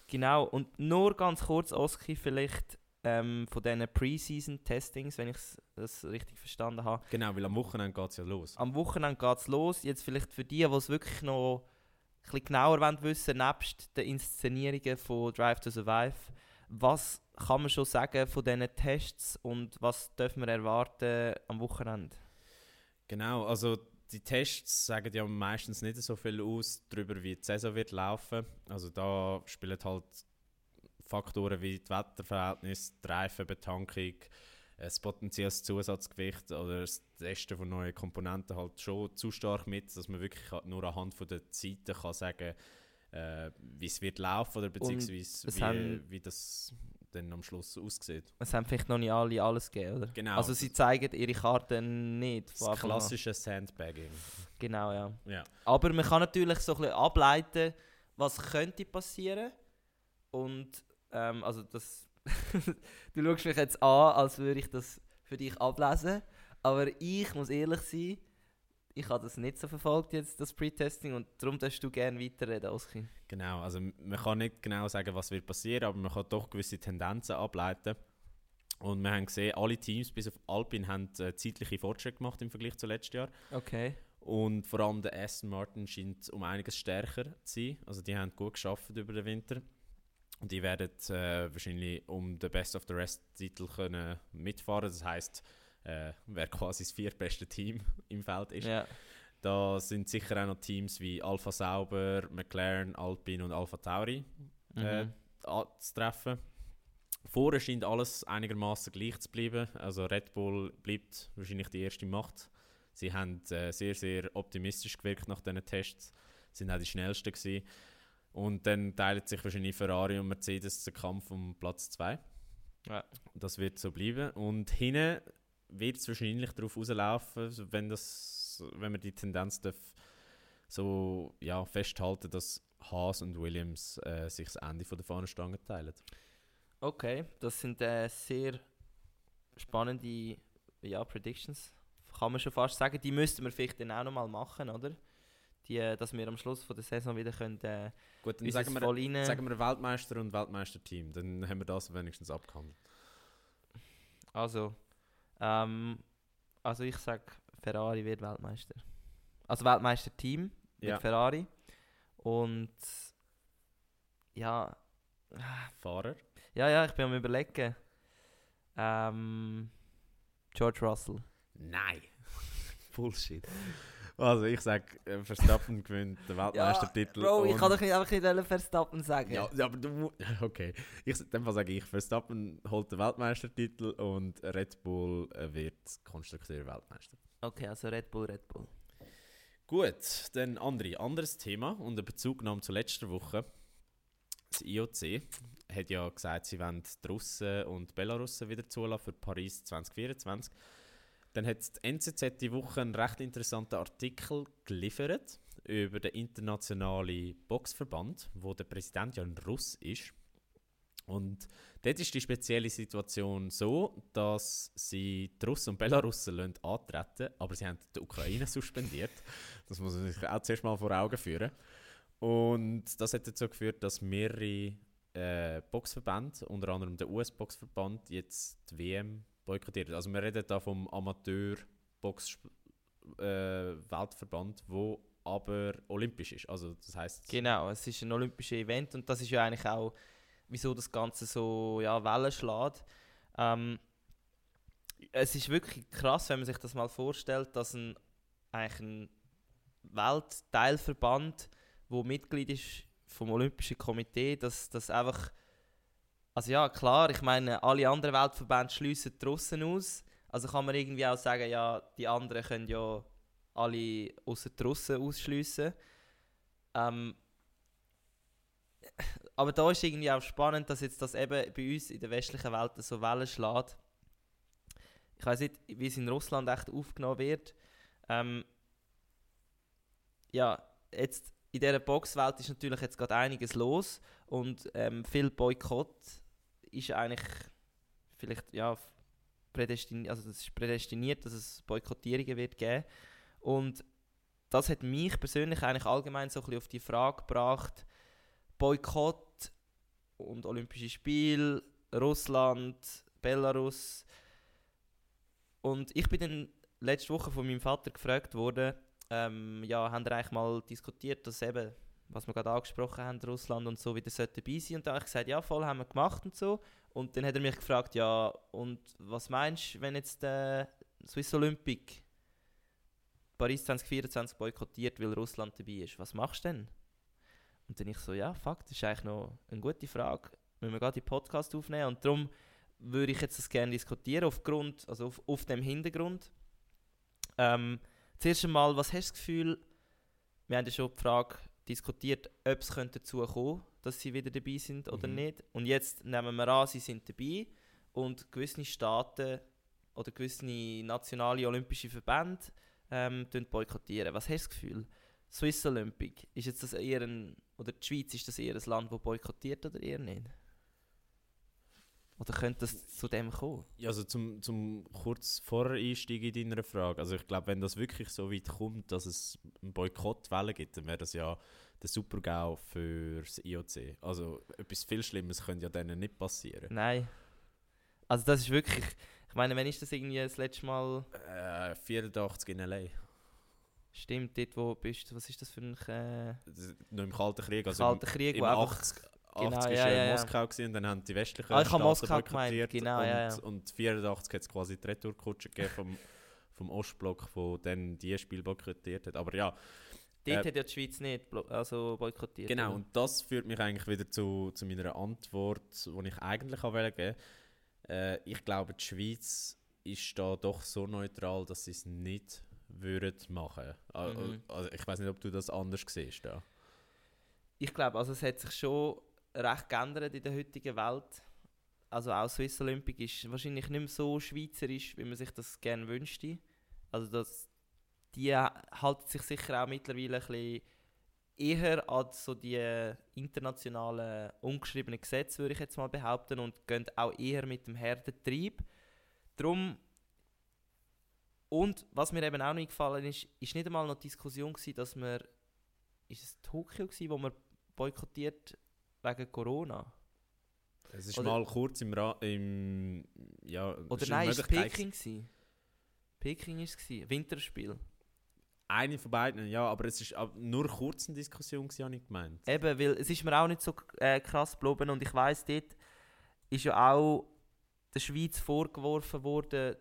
Genau, und nur ganz kurz, Oski, vielleicht ähm, von diesen Preseason-Testings, wenn ich das richtig verstanden habe. Genau, weil am Wochenende geht es ja los. Am Wochenende geht es los. Jetzt vielleicht für die, die es wirklich noch ein bisschen genauer wollen wissen nebst den Inszenierungen von Drive to Survive, was kann man schon sagen von diesen Tests und was dürfen wir erwarten am Wochenende? Genau, also die Tests sagen ja meistens nicht so viel aus darüber, wie die Saison wird laufen. Also da spielen halt Faktoren wie die Wetterverhältnisse, die Reifenbetankung, das potenzielles Zusatzgewicht oder das Testen von neuen Komponenten halt schon zu stark mit, dass man wirklich halt nur anhand von der Zeiten kann sagen, äh, wie es wird laufen oder beziehungsweise wie, haben- wie das dann am Schluss aussieht. Es haben vielleicht noch nicht alle alles gegeben, oder? Genau. Also sie zeigen ihre Karten nicht. Das klassische Sandbagging. Genau, ja. Ja. Aber man kann natürlich so ein bisschen ableiten, was könnte passieren. Und ähm, also das. du schaust mich jetzt an, als würde ich das für dich ablesen. Aber ich muss ehrlich sein, ich habe das nicht so verfolgt jetzt, das Pre-Testing, und darum darfst du gerne weiterreden, Oski. Genau, also man kann nicht genau sagen, was wird passieren, aber man kann doch gewisse Tendenzen ableiten. Und wir haben gesehen, alle Teams bis auf Alpine haben äh, zeitliche Fortschritte gemacht im Vergleich zu letztes Jahr. Okay. Und vor allem der Aston Martin scheint um einiges stärker zu sein. Also die haben gut geschafft über den Winter. Und die werden äh, wahrscheinlich um den Best of the Rest Titel können mitfahren. Das heißt, äh, wer quasi das viertbeste Team im Feld ist. Ja. Da sind sicher auch noch Teams wie Alpha Sauber, McLaren, Alpine und Alpha Tauri äh, Mhm. anzutreffen. Vorher scheint alles einigermaßen gleich zu bleiben. Also Red Bull bleibt wahrscheinlich die erste Macht. Sie haben äh, sehr, sehr optimistisch gewirkt nach diesen Tests. Sind auch die schnellsten gewesen. Und dann teilen sich wahrscheinlich Ferrari und Mercedes den Kampf um Platz 2. Ja. Das wird so bleiben. Und hinten wird es wahrscheinlich darauf rauslaufen, wenn, das, wenn man die Tendenz darf, so ja, festhalten, dass Haas und Williams äh, sich das Ende von der Fahnenstange teilen. Okay, das sind äh, sehr spannende ja, Predictions. Kann man schon fast sagen. Die müssten wir vielleicht dann auch nochmal machen, oder? Die, äh, dass wir am Schluss von der Saison wieder können, äh, Gut, dann sagen wir, sagen wir Weltmeister und Weltmeisterteam. Dann haben wir das wenigstens abgehandelt. Also, ähm, also ich sag, Ferrari wird Weltmeister. Also Weltmeister-Team mit Ja. Ferrari. Und ja, Fahrer. ja, ja, ich bin am überlegen. Ähm, George Russell. Nein. Bullshit. Also ich sage, äh, Verstappen gewinnt den Weltmeistertitel. Bro, ich kann doch nicht einfach nicht Verstappen sagen. Ja, ja, aber du Okay. Ich, in dem Fall sage ich, Verstappen holt den Weltmeistertitel und Red Bull äh, wird Konstrukteur-Weltmeister. Okay, also Red Bull, Red Bull. Gut, dann André, anderes Thema und ein Bezugnahme zu letzter Woche. Das IOC hat ja gesagt, sie wollen die Russen und Belarussen wieder zulassen für Paris 2024. Dann hat die NZZ die Woche einen recht interessanten Artikel geliefert über den internationalen Boxverband, wo der Präsident ja ein Russ ist. Und dort ist die spezielle Situation so, dass sie die Russen und Belarussen antreten aber sie haben die Ukraine suspendiert. Das muss man sich auch zuerst mal vor Augen führen. Und das hat dazu geführt, dass mehrere äh, Boxverbände, unter anderem der US-Boxverband, jetzt die WM boykottieren. Also wir reden da vom Amateur-Box-Weltverband, wo aber olympisch ist. Also das heißt Genau, es ist ein olympisches Event und das ist ja eigentlich auch, wieso das Ganze so ja, Wellen schlägt. Ähm, es ist wirklich krass, wenn man sich das mal vorstellt, dass ein, eigentlich ein Weltteilverband, wo Mitglied ist vom Olympischen Komitee, dass das einfach, also ja klar, ich meine, alle anderen Weltverbände schliessen Russen aus, also kann man irgendwie auch sagen, ja, die anderen können ja alle außer Russen ausschliessen. Ähm, aber da ist irgendwie auch spannend, dass jetzt das eben bei uns in der westlichen Welt so Wellen schlägt. Ich weiß nicht, wie es in Russland echt aufgenommen wird. Ähm, ja, jetzt in dieser Boxwelt ist natürlich jetzt gerade einiges los und ähm, viel Boykott ist eigentlich vielleicht ja prädestiniert, also das ist prädestiniert, dass es Boykottierungen wird geben und das hat mich persönlich eigentlich allgemein so ein bisschen auf die Frage gebracht, Boykott und Olympische Spiele, Russland, Belarus. Und ich bin dann letzte Woche von meinem Vater gefragt worden, ähm, ja, haben wir eigentlich mal diskutiert, dass eben, was wir gerade angesprochen haben, Russland und so wieder sollte dabei sein. Und da habe ich gesagt, ja, voll haben wir gemacht und so. Und dann hat er mich gefragt, ja, und was meinst du, wenn jetzt der Swiss Olympic Paris 2024 boykottiert, weil Russland dabei ist? Was machst du denn? Und dann ich so, ja, fuck, das ist eigentlich noch eine gute Frage. Müssen wir gerade die Podcast aufnehmen. Und darum würde ich jetzt das gerne diskutieren, aufgrund, also auf, auf dem Hintergrund. Ähm, zuerst einmal, was hast du das Gefühl, wir haben ja schon die Frage diskutiert, ob es könnte dazu kommen, dass sie wieder dabei sind oder Mhm. nicht. Und jetzt nehmen wir an, sie sind dabei und gewisse Staaten oder gewisse nationale olympische Verbände ähm, boykottieren. Was hast du das Gefühl? Swiss Olympic, ist jetzt das eher ein, oder die Schweiz, ist das eher ein Land, das boykottiert oder eher nicht? Oder könnte das zu dem kommen? Ja, also zum, zum kurz vorher Einstieg in deiner Frage. Also ich glaube, wenn das wirklich so weit kommt, dass es eine Boykottwelle gibt, dann wäre das ja der Super-GAU für das IOC. Also etwas viel Schlimmes könnte ja denen nicht passieren. Nein. Also das ist wirklich, ich meine, wenn ist das irgendwie das letzte Mal, Äh, 84 in L.A. stimmt, dort wo bist du, was ist das für ein äh, Noch im Kalten Krieg. Also kalter Krieg, im, im einfach... 80, Genau, 80 ja, ist ja, ja, in ja. Moskau gewesen, und dann haben die westlichen Ah, ich Moskau gemeint, genau, und, ja, ja. Und 84 hat es quasi die Retourkutsche gegeben vom, vom Ostblock, wo dann die Spiel boykottiert hat. Aber ja, Dort Äh, hat ja die Schweiz nicht also boykottiert. Genau, oder? und das führt mich eigentlich wieder zu, zu meiner Antwort, die ich eigentlich geben wollte. Äh, ich glaube, die Schweiz ist da doch so neutral, dass sie es nicht würden machen. Al- Mhm. Also ich weiß nicht, ob du das anders siehst. Da. Ich glaube, also es hat sich schon recht geändert in der heutigen Welt. Also auch Swiss Olympic ist wahrscheinlich nicht mehr so schweizerisch, wie man sich das gerne wünschte. Also das, die halten sich sicher auch mittlerweile ein bisschen eher an so die internationalen ungeschriebenen Gesetze, würde ich jetzt mal behaupten, und gehen auch eher mit dem Herdentrieb. Drum und was mir eben auch nicht gefallen ist, ist nicht einmal noch die Diskussion gewesen, dass wir ist es Tokio gewesen, wo man boykottiert wegen Corona? Es ist Oder- mal kurz im, Ra im ja, Oder nein, ist es Möglichkeit Peking gewesen? Peking ist es Winterspiel. Eine von beiden, ja, aber es ist ab- nur kurz eine Diskussion, habe ich gemeint. Eben, weil es ist mir auch nicht so äh, krass geblieben und ich weiss, dort ist ja auch der Schweiz vorgeworfen worden,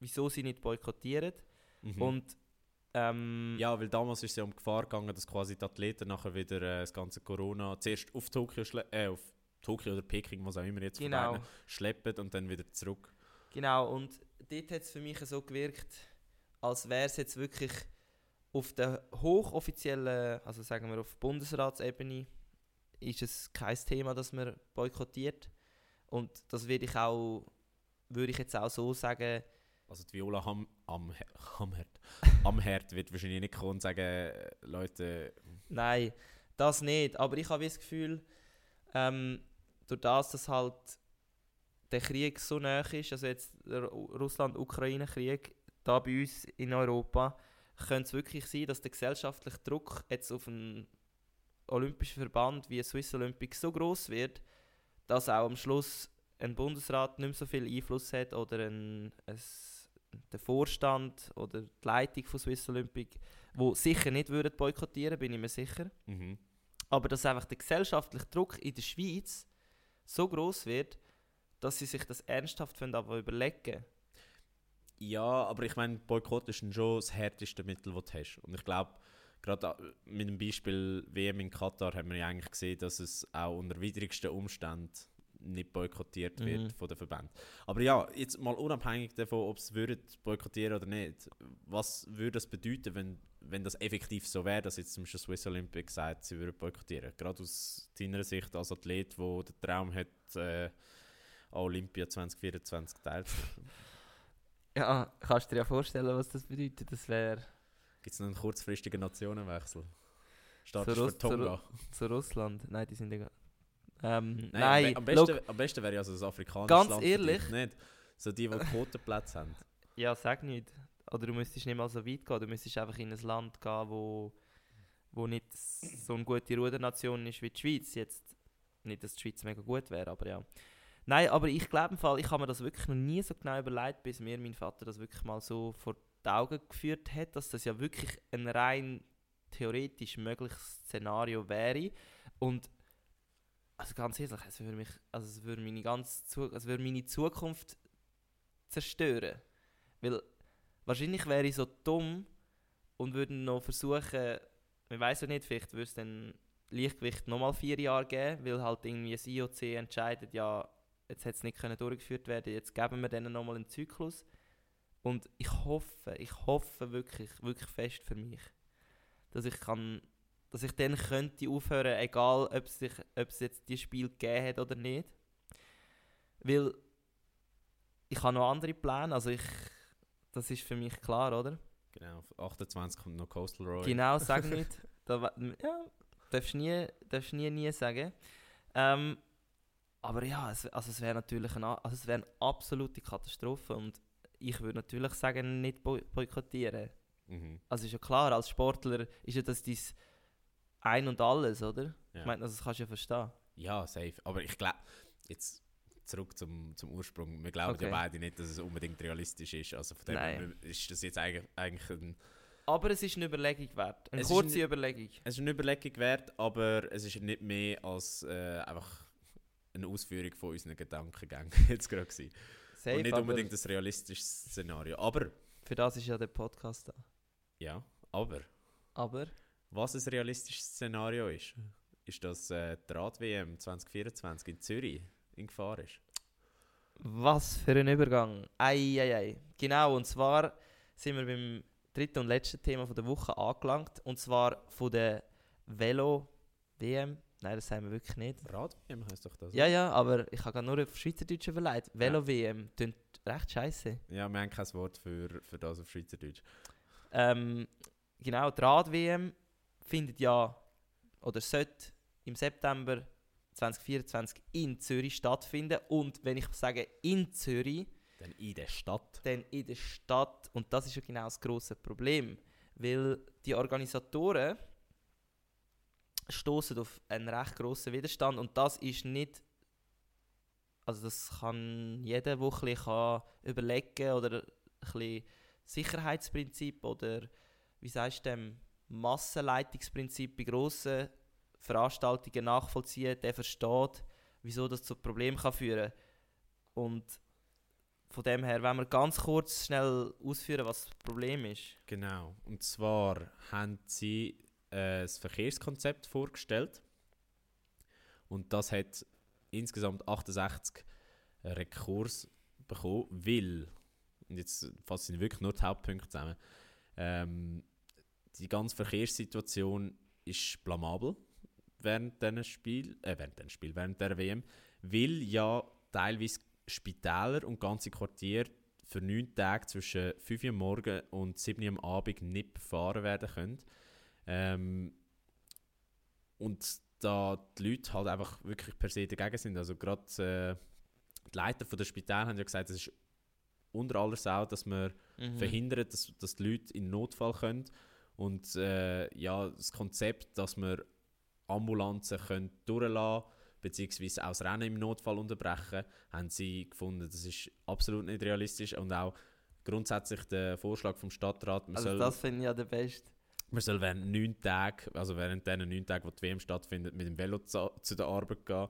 wieso sie nicht boykottieren. Mhm. Und Ähm, Ja, weil damals ist es ja um Gefahr gegangen, dass quasi die Athleten nachher wieder äh, das ganze Corona zuerst auf Tokio, äh, auf Tokio oder Peking, was auch immer jetzt Genau. beiden, schleppen und dann wieder zurück. Genau, und dort hat es für mich so gewirkt, als wäre es jetzt wirklich auf der hochoffiziellen, also sagen wir auf Bundesratsebene, ist es kein Thema, das man boykottiert. Und das würde ich auch, würde ich jetzt auch so sagen, Also die Viola Ham, am, am Herd, am Herd wird wahrscheinlich nicht kommen und sagen, Leute, Nein, das nicht. Aber ich habe das Gefühl, ähm, durch das, dass halt der Krieg so nah ist, also jetzt der Ru- Russland-Ukraine-Krieg, da bei uns in Europa, könnte es wirklich sein, dass der gesellschaftliche Druck jetzt auf einen olympischen Verband wie Swiss Olympics so groß wird, dass auch am Schluss ein Bundesrat nicht mehr so viel Einfluss hat oder ein, ein, der Vorstand oder die Leitung von Swiss Olympic, wo sicher nicht würden boykottieren, bin ich mir sicher. mhm. Aber dass einfach der gesellschaftliche Druck in der Schweiz so groß wird, dass sie sich das ernsthaft finden, aber überlegen. Ja, aber ich meine, Boykott ist schon das härteste Mittel, das du hast. Und ich glaube, gerade a- mit dem Beispiel WM in Katar haben wir ja eigentlich gesehen, dass es auch unter widrigsten Umständen nicht boykottiert wird Mhm. von den Verbänden. Aber ja, jetzt mal unabhängig davon, ob es boykottieren oder nicht, was würde das bedeuten, wenn, wenn das effektiv so wäre, dass jetzt zum Beispiel Swiss Olympic sagt, sie würden boykottieren? Gerade aus deiner Sicht als Athlet, der den Traum hat, äh, an Olympia 2024 teilzunehmen. Ja, kannst du dir ja vorstellen, was das bedeutet. Das wäre Gibt es noch einen kurzfristigen Nationenwechsel? Zu Startest Russ- für Tonga? zu Russland. Nein, die sind ja. Ähm, Nein, nein, am, be- am look, besten, am besten wäre ja so ein afrikanisches Ganz Land für ehrlich? nicht? So die, die Quotenplätze haben. ja, sag nicht. Oder du müsstest nicht mal so weit gehen. Du müsstest einfach in ein Land gehen, wo, wo nicht so eine gute Rudernation ist wie die Schweiz. Jetzt nicht, dass die Schweiz mega gut wäre, aber ja. Nein, aber ich glaube im Fall, ich habe mir das wirklich noch nie so genau überlegt, bis mir mein Vater das wirklich mal so vor die Augen geführt hat, dass das ja wirklich ein rein theoretisch mögliches Szenario wäre. Und also ganz ehrlich, es würde mich, also es würde meine ganze, Zu es würde meine Zukunft zerstören. Weil wahrscheinlich wäre ich so dumm und würde noch versuchen, ich weiß ja nicht, vielleicht würde es dann Leichtgewicht nochmal vier Jahre geben, weil halt irgendwie das IOC entscheidet, ja, jetzt hätte es nicht können durchgeführt werden, jetzt geben wir denen nochmal einen Zyklus. Und ich hoffe, ich hoffe wirklich, wirklich fest für mich, dass ich kann, dass ich dann könnte aufhören, egal ob es, sich, ob es jetzt die Spiel gegeben hat oder nicht. Weil ich habe noch andere Pläne, also ich, das ist für mich klar, oder? Genau, auf 28 kommt noch Coastal Roy. Genau, sag nicht. Da, ja, darfst du nie, darfst nie, nie sagen. Ähm, aber ja, es, also es wäre natürlich eine, also es wäre eine absolute Katastrophe und ich würde natürlich sagen, nicht boykottieren. Mhm. Also ist ja klar, als Sportler ist ja das dein Ein und Alles, oder? Ja. Ich meine, also das kannst du ja verstehen. ja, safe. Aber ich glaube, jetzt zurück zum, zum Ursprung. Wir glauben ja Okay. beide nicht, dass es unbedingt realistisch ist. Also von dem Nein. ist das jetzt eigentlich, eigentlich ein, Aber es ist eine Überlegung wert. Eine Es ist kurze ein- Überlegung. es ist eine Überlegung wert, aber es ist nicht mehr als äh, einfach eine Ausführung von unseren Gedankengängen jetzt gerade gewesen. Safe, Und nicht unbedingt ein realistisches Szenario. Aber, für das ist ja der Podcast da. ja, aber, Aber was ein realistisches Szenario ist, ist, dass äh, die Rad-WM 2024 in Zürich in Gefahr ist. Was für ein Übergang. Ei, ei, ei. Genau, und zwar sind wir beim dritten und letzten Thema von der Woche angelangt. Und zwar von der Velo-WM. Nein, das sagen wir wirklich nicht. Rad-WM heisst doch das? Ja, ja, aber ich habe gerade nur auf Schweizerdeutsch überlegt. Velo-WM klingt recht scheiße. Ja, wir haben kein Wort für, für das auf Schweizerdeutsch. Ähm, genau, die Rad-WM findet ja, oder sollte im September 2024 in Zürich stattfinden. Und wenn ich sage in Zürich, Dann in der Stadt. dann in der Stadt. Und das ist ja genau das große Problem. Weil die Organisatoren stoßen auf einen recht großen Widerstand und das ist nicht. Also das kann jeder, der ein überlegen oder ein bisschen Sicherheitsprinzip oder wie sagst du dem Massenleitungsprinzip bei grossen Veranstaltungen nachvollziehen, der versteht, wieso das zu Problemen kann führen. Und von dem her, wenn wir ganz kurz schnell ausführen, was das Problem ist. Genau. Und zwar haben sie äh, das Verkehrskonzept vorgestellt. Und das hat insgesamt 68 Rekurs bekommen, weil, und jetzt fasse ich wirklich nur die Hauptpunkte zusammen, ähm, die ganze Verkehrssituation ist blamabel während diesem Spiel, äh, während diesem Spiel, während der WM, weil ja teilweise Spitäler und ganze Quartiere für neun Tage zwischen 5 Uhr morgens und 7 Uhr am Abend nicht befahren werden können. Ähm, und da die Leute halt einfach wirklich per se dagegen sind. Also gerade äh, die Leiter der Spitäler haben ja gesagt, es ist unter aller Sau, dass man Mhm. verhindert, dass, dass die Leute in Notfall können. Und äh, ja, das Konzept, dass man Ambulanzen können durchlassen beziehungsweise auch das Rennen im Notfall unterbrechen, haben sie gefunden, das ist absolut nicht realistisch. Und auch grundsätzlich der Vorschlag vom Stadtrat, man, Also soll, das finde ich ja der Beste. man soll während neun Tagen, also während diesen neun Tagen, wo die WM stattfindet, mit dem Velo zu, zu der Arbeit gehen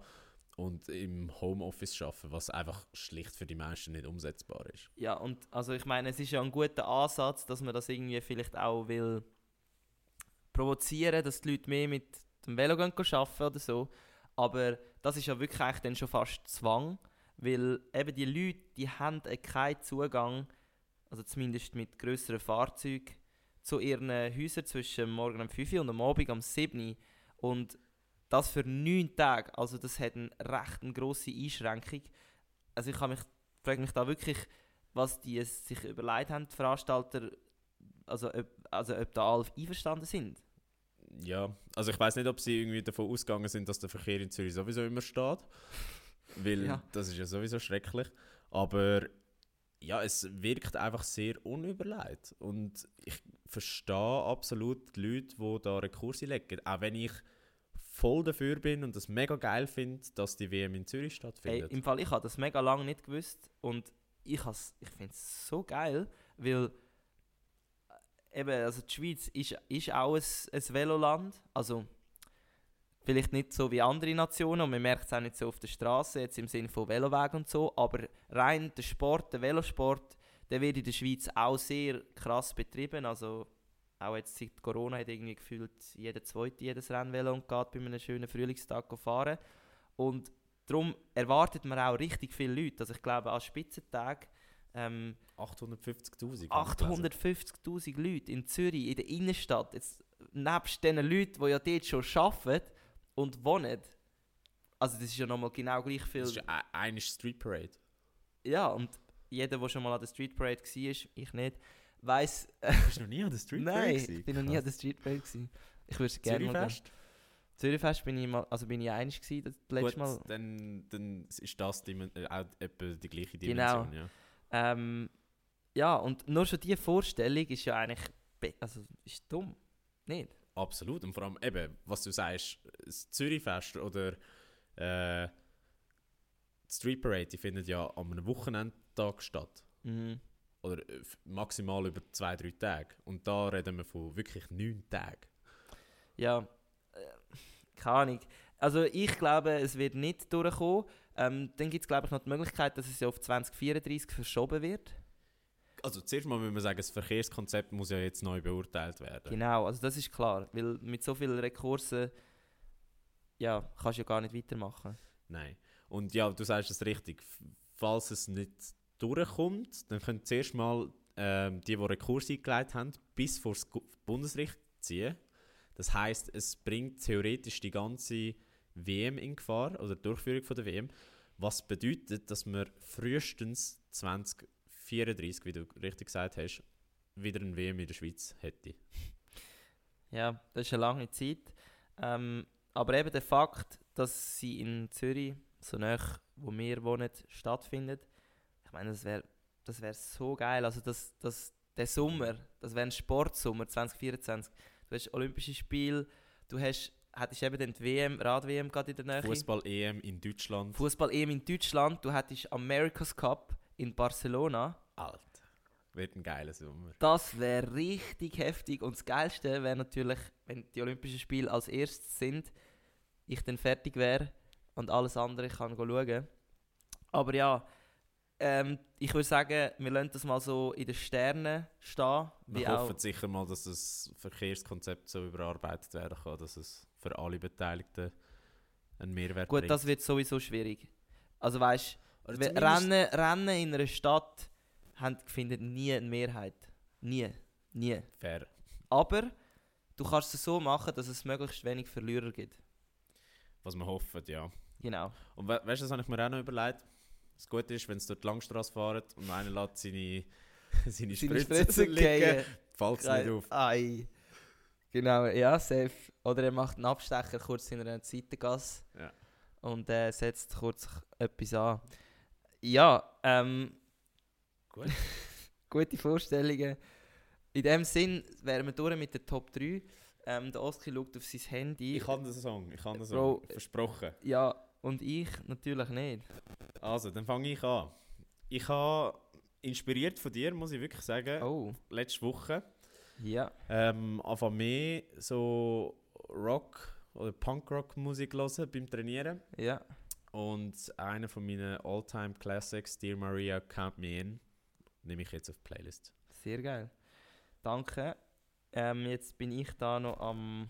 und im Homeoffice arbeiten, was einfach schlicht für die meisten nicht umsetzbar ist. Ja, und also ich meine, es ist ja ein guter Ansatz, dass man das irgendwie vielleicht auch will provozieren, dass die Leute mehr mit dem Velo gehen arbeiten oder so. Aber das ist ja wirklich eigentlich dann schon fast Zwang, weil eben die Leute, die haben äh, keinen Zugang, also zumindest mit grösseren Fahrzeugen, zu ihren Häusern zwischen morgen um 5 Uhr und am Abend um 7 Uhr. Und das für neun Tage, also das hat eine recht eine grosse Einschränkung. Also ich mich, frage mich da wirklich, was die sich überlegt haben, die Veranstalter, also ob, also ob da alle einverstanden sind. Ja, also ich weiß nicht, ob sie irgendwie davon ausgegangen sind, dass der Verkehr in Zürich sowieso immer steht. Weil Ja. das ist ja sowieso schrecklich. Aber ja, es wirkt einfach sehr unüberlegt. Und ich verstehe absolut die Leute, die da Rekurse legen. Auch wenn ich voll dafür bin und das mega geil finde, dass die WM in Zürich stattfindet. Im Fall, ich habe das mega lange nicht gewusst und ich, has- ich finde es so geil, weil eben, also die Schweiz ist, ist auch ein, ein Veloland, also vielleicht nicht so wie andere Nationen und man merkt es auch nicht so auf der Straße, jetzt im Sinne von Veloweg und so, aber rein der Sport, der Velosport, der wird in der Schweiz auch sehr krass betrieben, also auch jetzt seit Corona hat irgendwie gefühlt jeder Zweite jedes Rennvelo und geht bei einem schönen Frühlingstag fahren. Und darum erwartet man auch richtig viele Leute. Also ich glaube, an Spitzentagen ähm, 850'000. 850'000 Leute in Zürich, in der Innenstadt. Jetzt, nebst den Leuten, die ja dort schon arbeiten und wohnen. Also das ist ja nochmal genau gleich viel. Das ist e- eine Street Parade. Ja, und jeder, der schon mal an der Street Parade war, ich nicht, weiß. Bist du noch nie an der Street Parade Nein, ich bin noch nie an der Street Parade. Gewesen. Ich würde gerne mal gehen. Zürichfest? Bin ich mal, also bin ich einig gewesen, das letzte Gut, Mal. Dann, dann ist das die, äh, auch etwa die gleiche Genau. Dimension. Ja. Ähm, ja, und nur schon diese Vorstellung ist ja eigentlich, also ist dumm, nicht? Absolut. Und vor allem eben, was du sagst, das Zürichfest oder äh, die Street Parade, die findet ja an einem Wochenendtag statt. Mhm. Oder äh, maximal über zwei, drei Tage. Und da reden wir von wirklich neun Tagen. Ja, äh, keine Ahnung. Also ich glaube, es wird nicht durchkommen. Ähm, dann gibt es glaube ich noch die Möglichkeit, dass es ja auf 2034 verschoben wird. Also zuerst mal müssen wir sagen, das Verkehrskonzept muss ja jetzt neu beurteilt werden. Genau, also das ist klar, weil mit so vielen Rekursen ja, kannst du ja gar nicht weitermachen. Nein. Und ja, du sagst es richtig. Falls es nicht durchkommt, dann können zuerst mal ähm, die, die Rekurs eingeleitet haben, bis vor das Bundesgericht ziehen. Das heißt, es bringt theoretisch die ganze WM in Gefahr oder die Durchführung von der WM. Was bedeutet, dass wir frühestens 2034, wie du richtig gesagt hast, wieder ein WM in der Schweiz hätte. Ja, das ist eine lange Zeit. Ähm, aber eben der Fakt, dass sie in Zürich, so nah wo wir wohnen, stattfindet, ich meine, das wäre das wär so geil. Also das, das, der Sommer, das wäre ein Sportsommer 2024. Du hast Olympische Spiele, du hast, hättest eben dann die WM, Rad-WM gerade in der Nähe. Fußball-EM in Deutschland. Fußball-EM in Deutschland, du hättest America's Cup in Barcelona. Alter. Wird ein geiler Sommer. Das wäre richtig heftig. Und das Geilste wäre natürlich, wenn die Olympischen Spiele als erstes sind, ich dann fertig wäre und alles andere kann schauen. Aber ja, ähm, ich würde sagen, wir lassen das mal so in den Sternen stehen. Wir hoffen sicher mal, dass das Verkehrskonzept so überarbeitet werden kann, dass es für alle Beteiligten einen Mehrwert gut, bringt. das wird sowieso schwierig. Also weißt Oder du, Rennen, Rennen in einer Stadt haben, findet nie eine Mehrheit. Nie. Nie. Fair. Aber du kannst es so machen, dass es möglichst wenig Verlierer gibt. Was wir hoffen, ja. Genau. Und we weißt du, das habe ich mir auch noch überlegt. Das Gute ist, wenn es durch die Langstrasse fahren und einer lässt seine, seine Seine Spritze Spritze liegen, fällt es nicht auf. Ei. Genau, ja, safe. Oder er macht einen Abstecher kurz in einer Seitengasse Ja. und äh, setzt kurz etwas an. Ja, ähm, Gut. gute Vorstellungen. In dem Sinn wären wir durch mit der Top 3. Ähm, der Oski schaut auf sein Handy. Ich kann den Song, ich kann den Song. Bro, Versprochen. ja, und ich natürlich nicht. Also, dann fange ich an. Ich habe inspiriert von dir, muss ich wirklich sagen, Oh, letzte Woche. Ja. Ähm, einfach mehr so Rock oder Punkrock-Musik hören beim Trainieren. Ja, Und einer von meinen All-Time Classics, Dear Maria, Count Me In, nehme ich jetzt auf die Playlist. sehr geil. Danke. Ähm, jetzt bin ich da noch am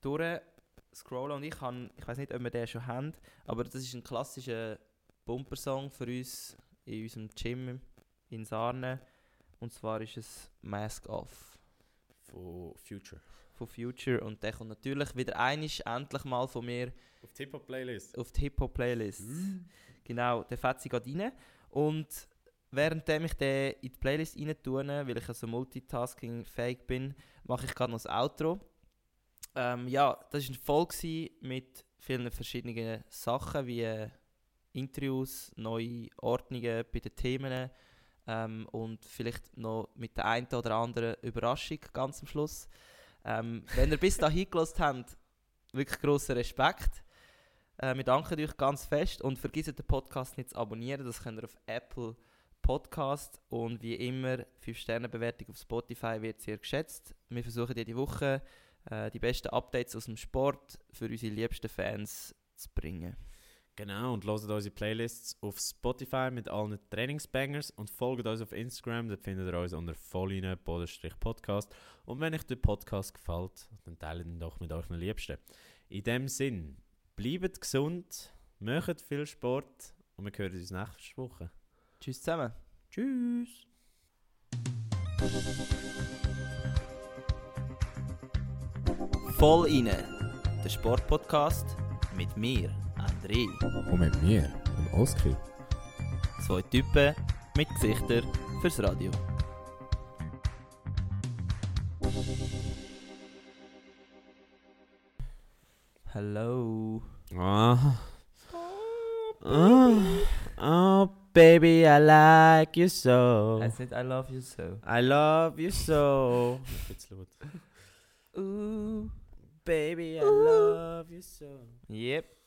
durchscrollen und ich kann, ich weiß nicht, ob wir den schon haben, aber das ist ein klassischer Bumper-Song für uns in unserem Gym in Sarne. Und zwar ist es Mask Off Von Future. von Future und der kommt natürlich wieder einisch endlich mal von mir Auf die Hip-Hop-Playlist. auf die Hip-Hop-Playlist. Genau, der Fetzi geht rein. Und währenddem ich den in die Playlist rein tue, weil ich also multitasking-fähig bin, mache ich gerade noch das Outro. Ähm, ja, das war eine Folge mit vielen verschiedenen Sachen, wie Interviews, neue Ordnungen bei den Themen ähm, und vielleicht noch mit der einen oder anderen Überraschung ganz am Schluss. Ähm, wenn ihr bis dahin gelost habt, wirklich grossen Respekt. Äh, wir danken euch ganz fest und vergesst den Podcast nicht zu abonnieren. Das könnt ihr auf Apple Podcast und wie immer 5-Sterne-Bewertung auf Spotify wird sehr geschätzt. Wir versuchen jede Woche äh, die besten Updates aus dem Sport für unsere liebsten Fans zu bringen. Genau, und hört unsere Playlists auf Spotify mit allen Trainingsbangers und folgt uns auf Instagram, dort findet ihr uns unter vollline podcast Und wenn euch der Podcast gefällt, dann teilt ihn doch mit euren Liebsten. In dem Sinn, bleibt gesund, macht viel Sport und wir hören uns nächste Woche. Tschüss zusammen. Tschüss! Voll inne, der Sportpodcast mit mir, André. Und mit mir, dem Oski. Zwei Typen mit Gesichtern fürs Radio. Hello. Ah. Oh, oh, baby, I like you so. Heißt nicht I love you so. I love you so. Jetzt laut. Ooh. Baby, I love you so. Yep.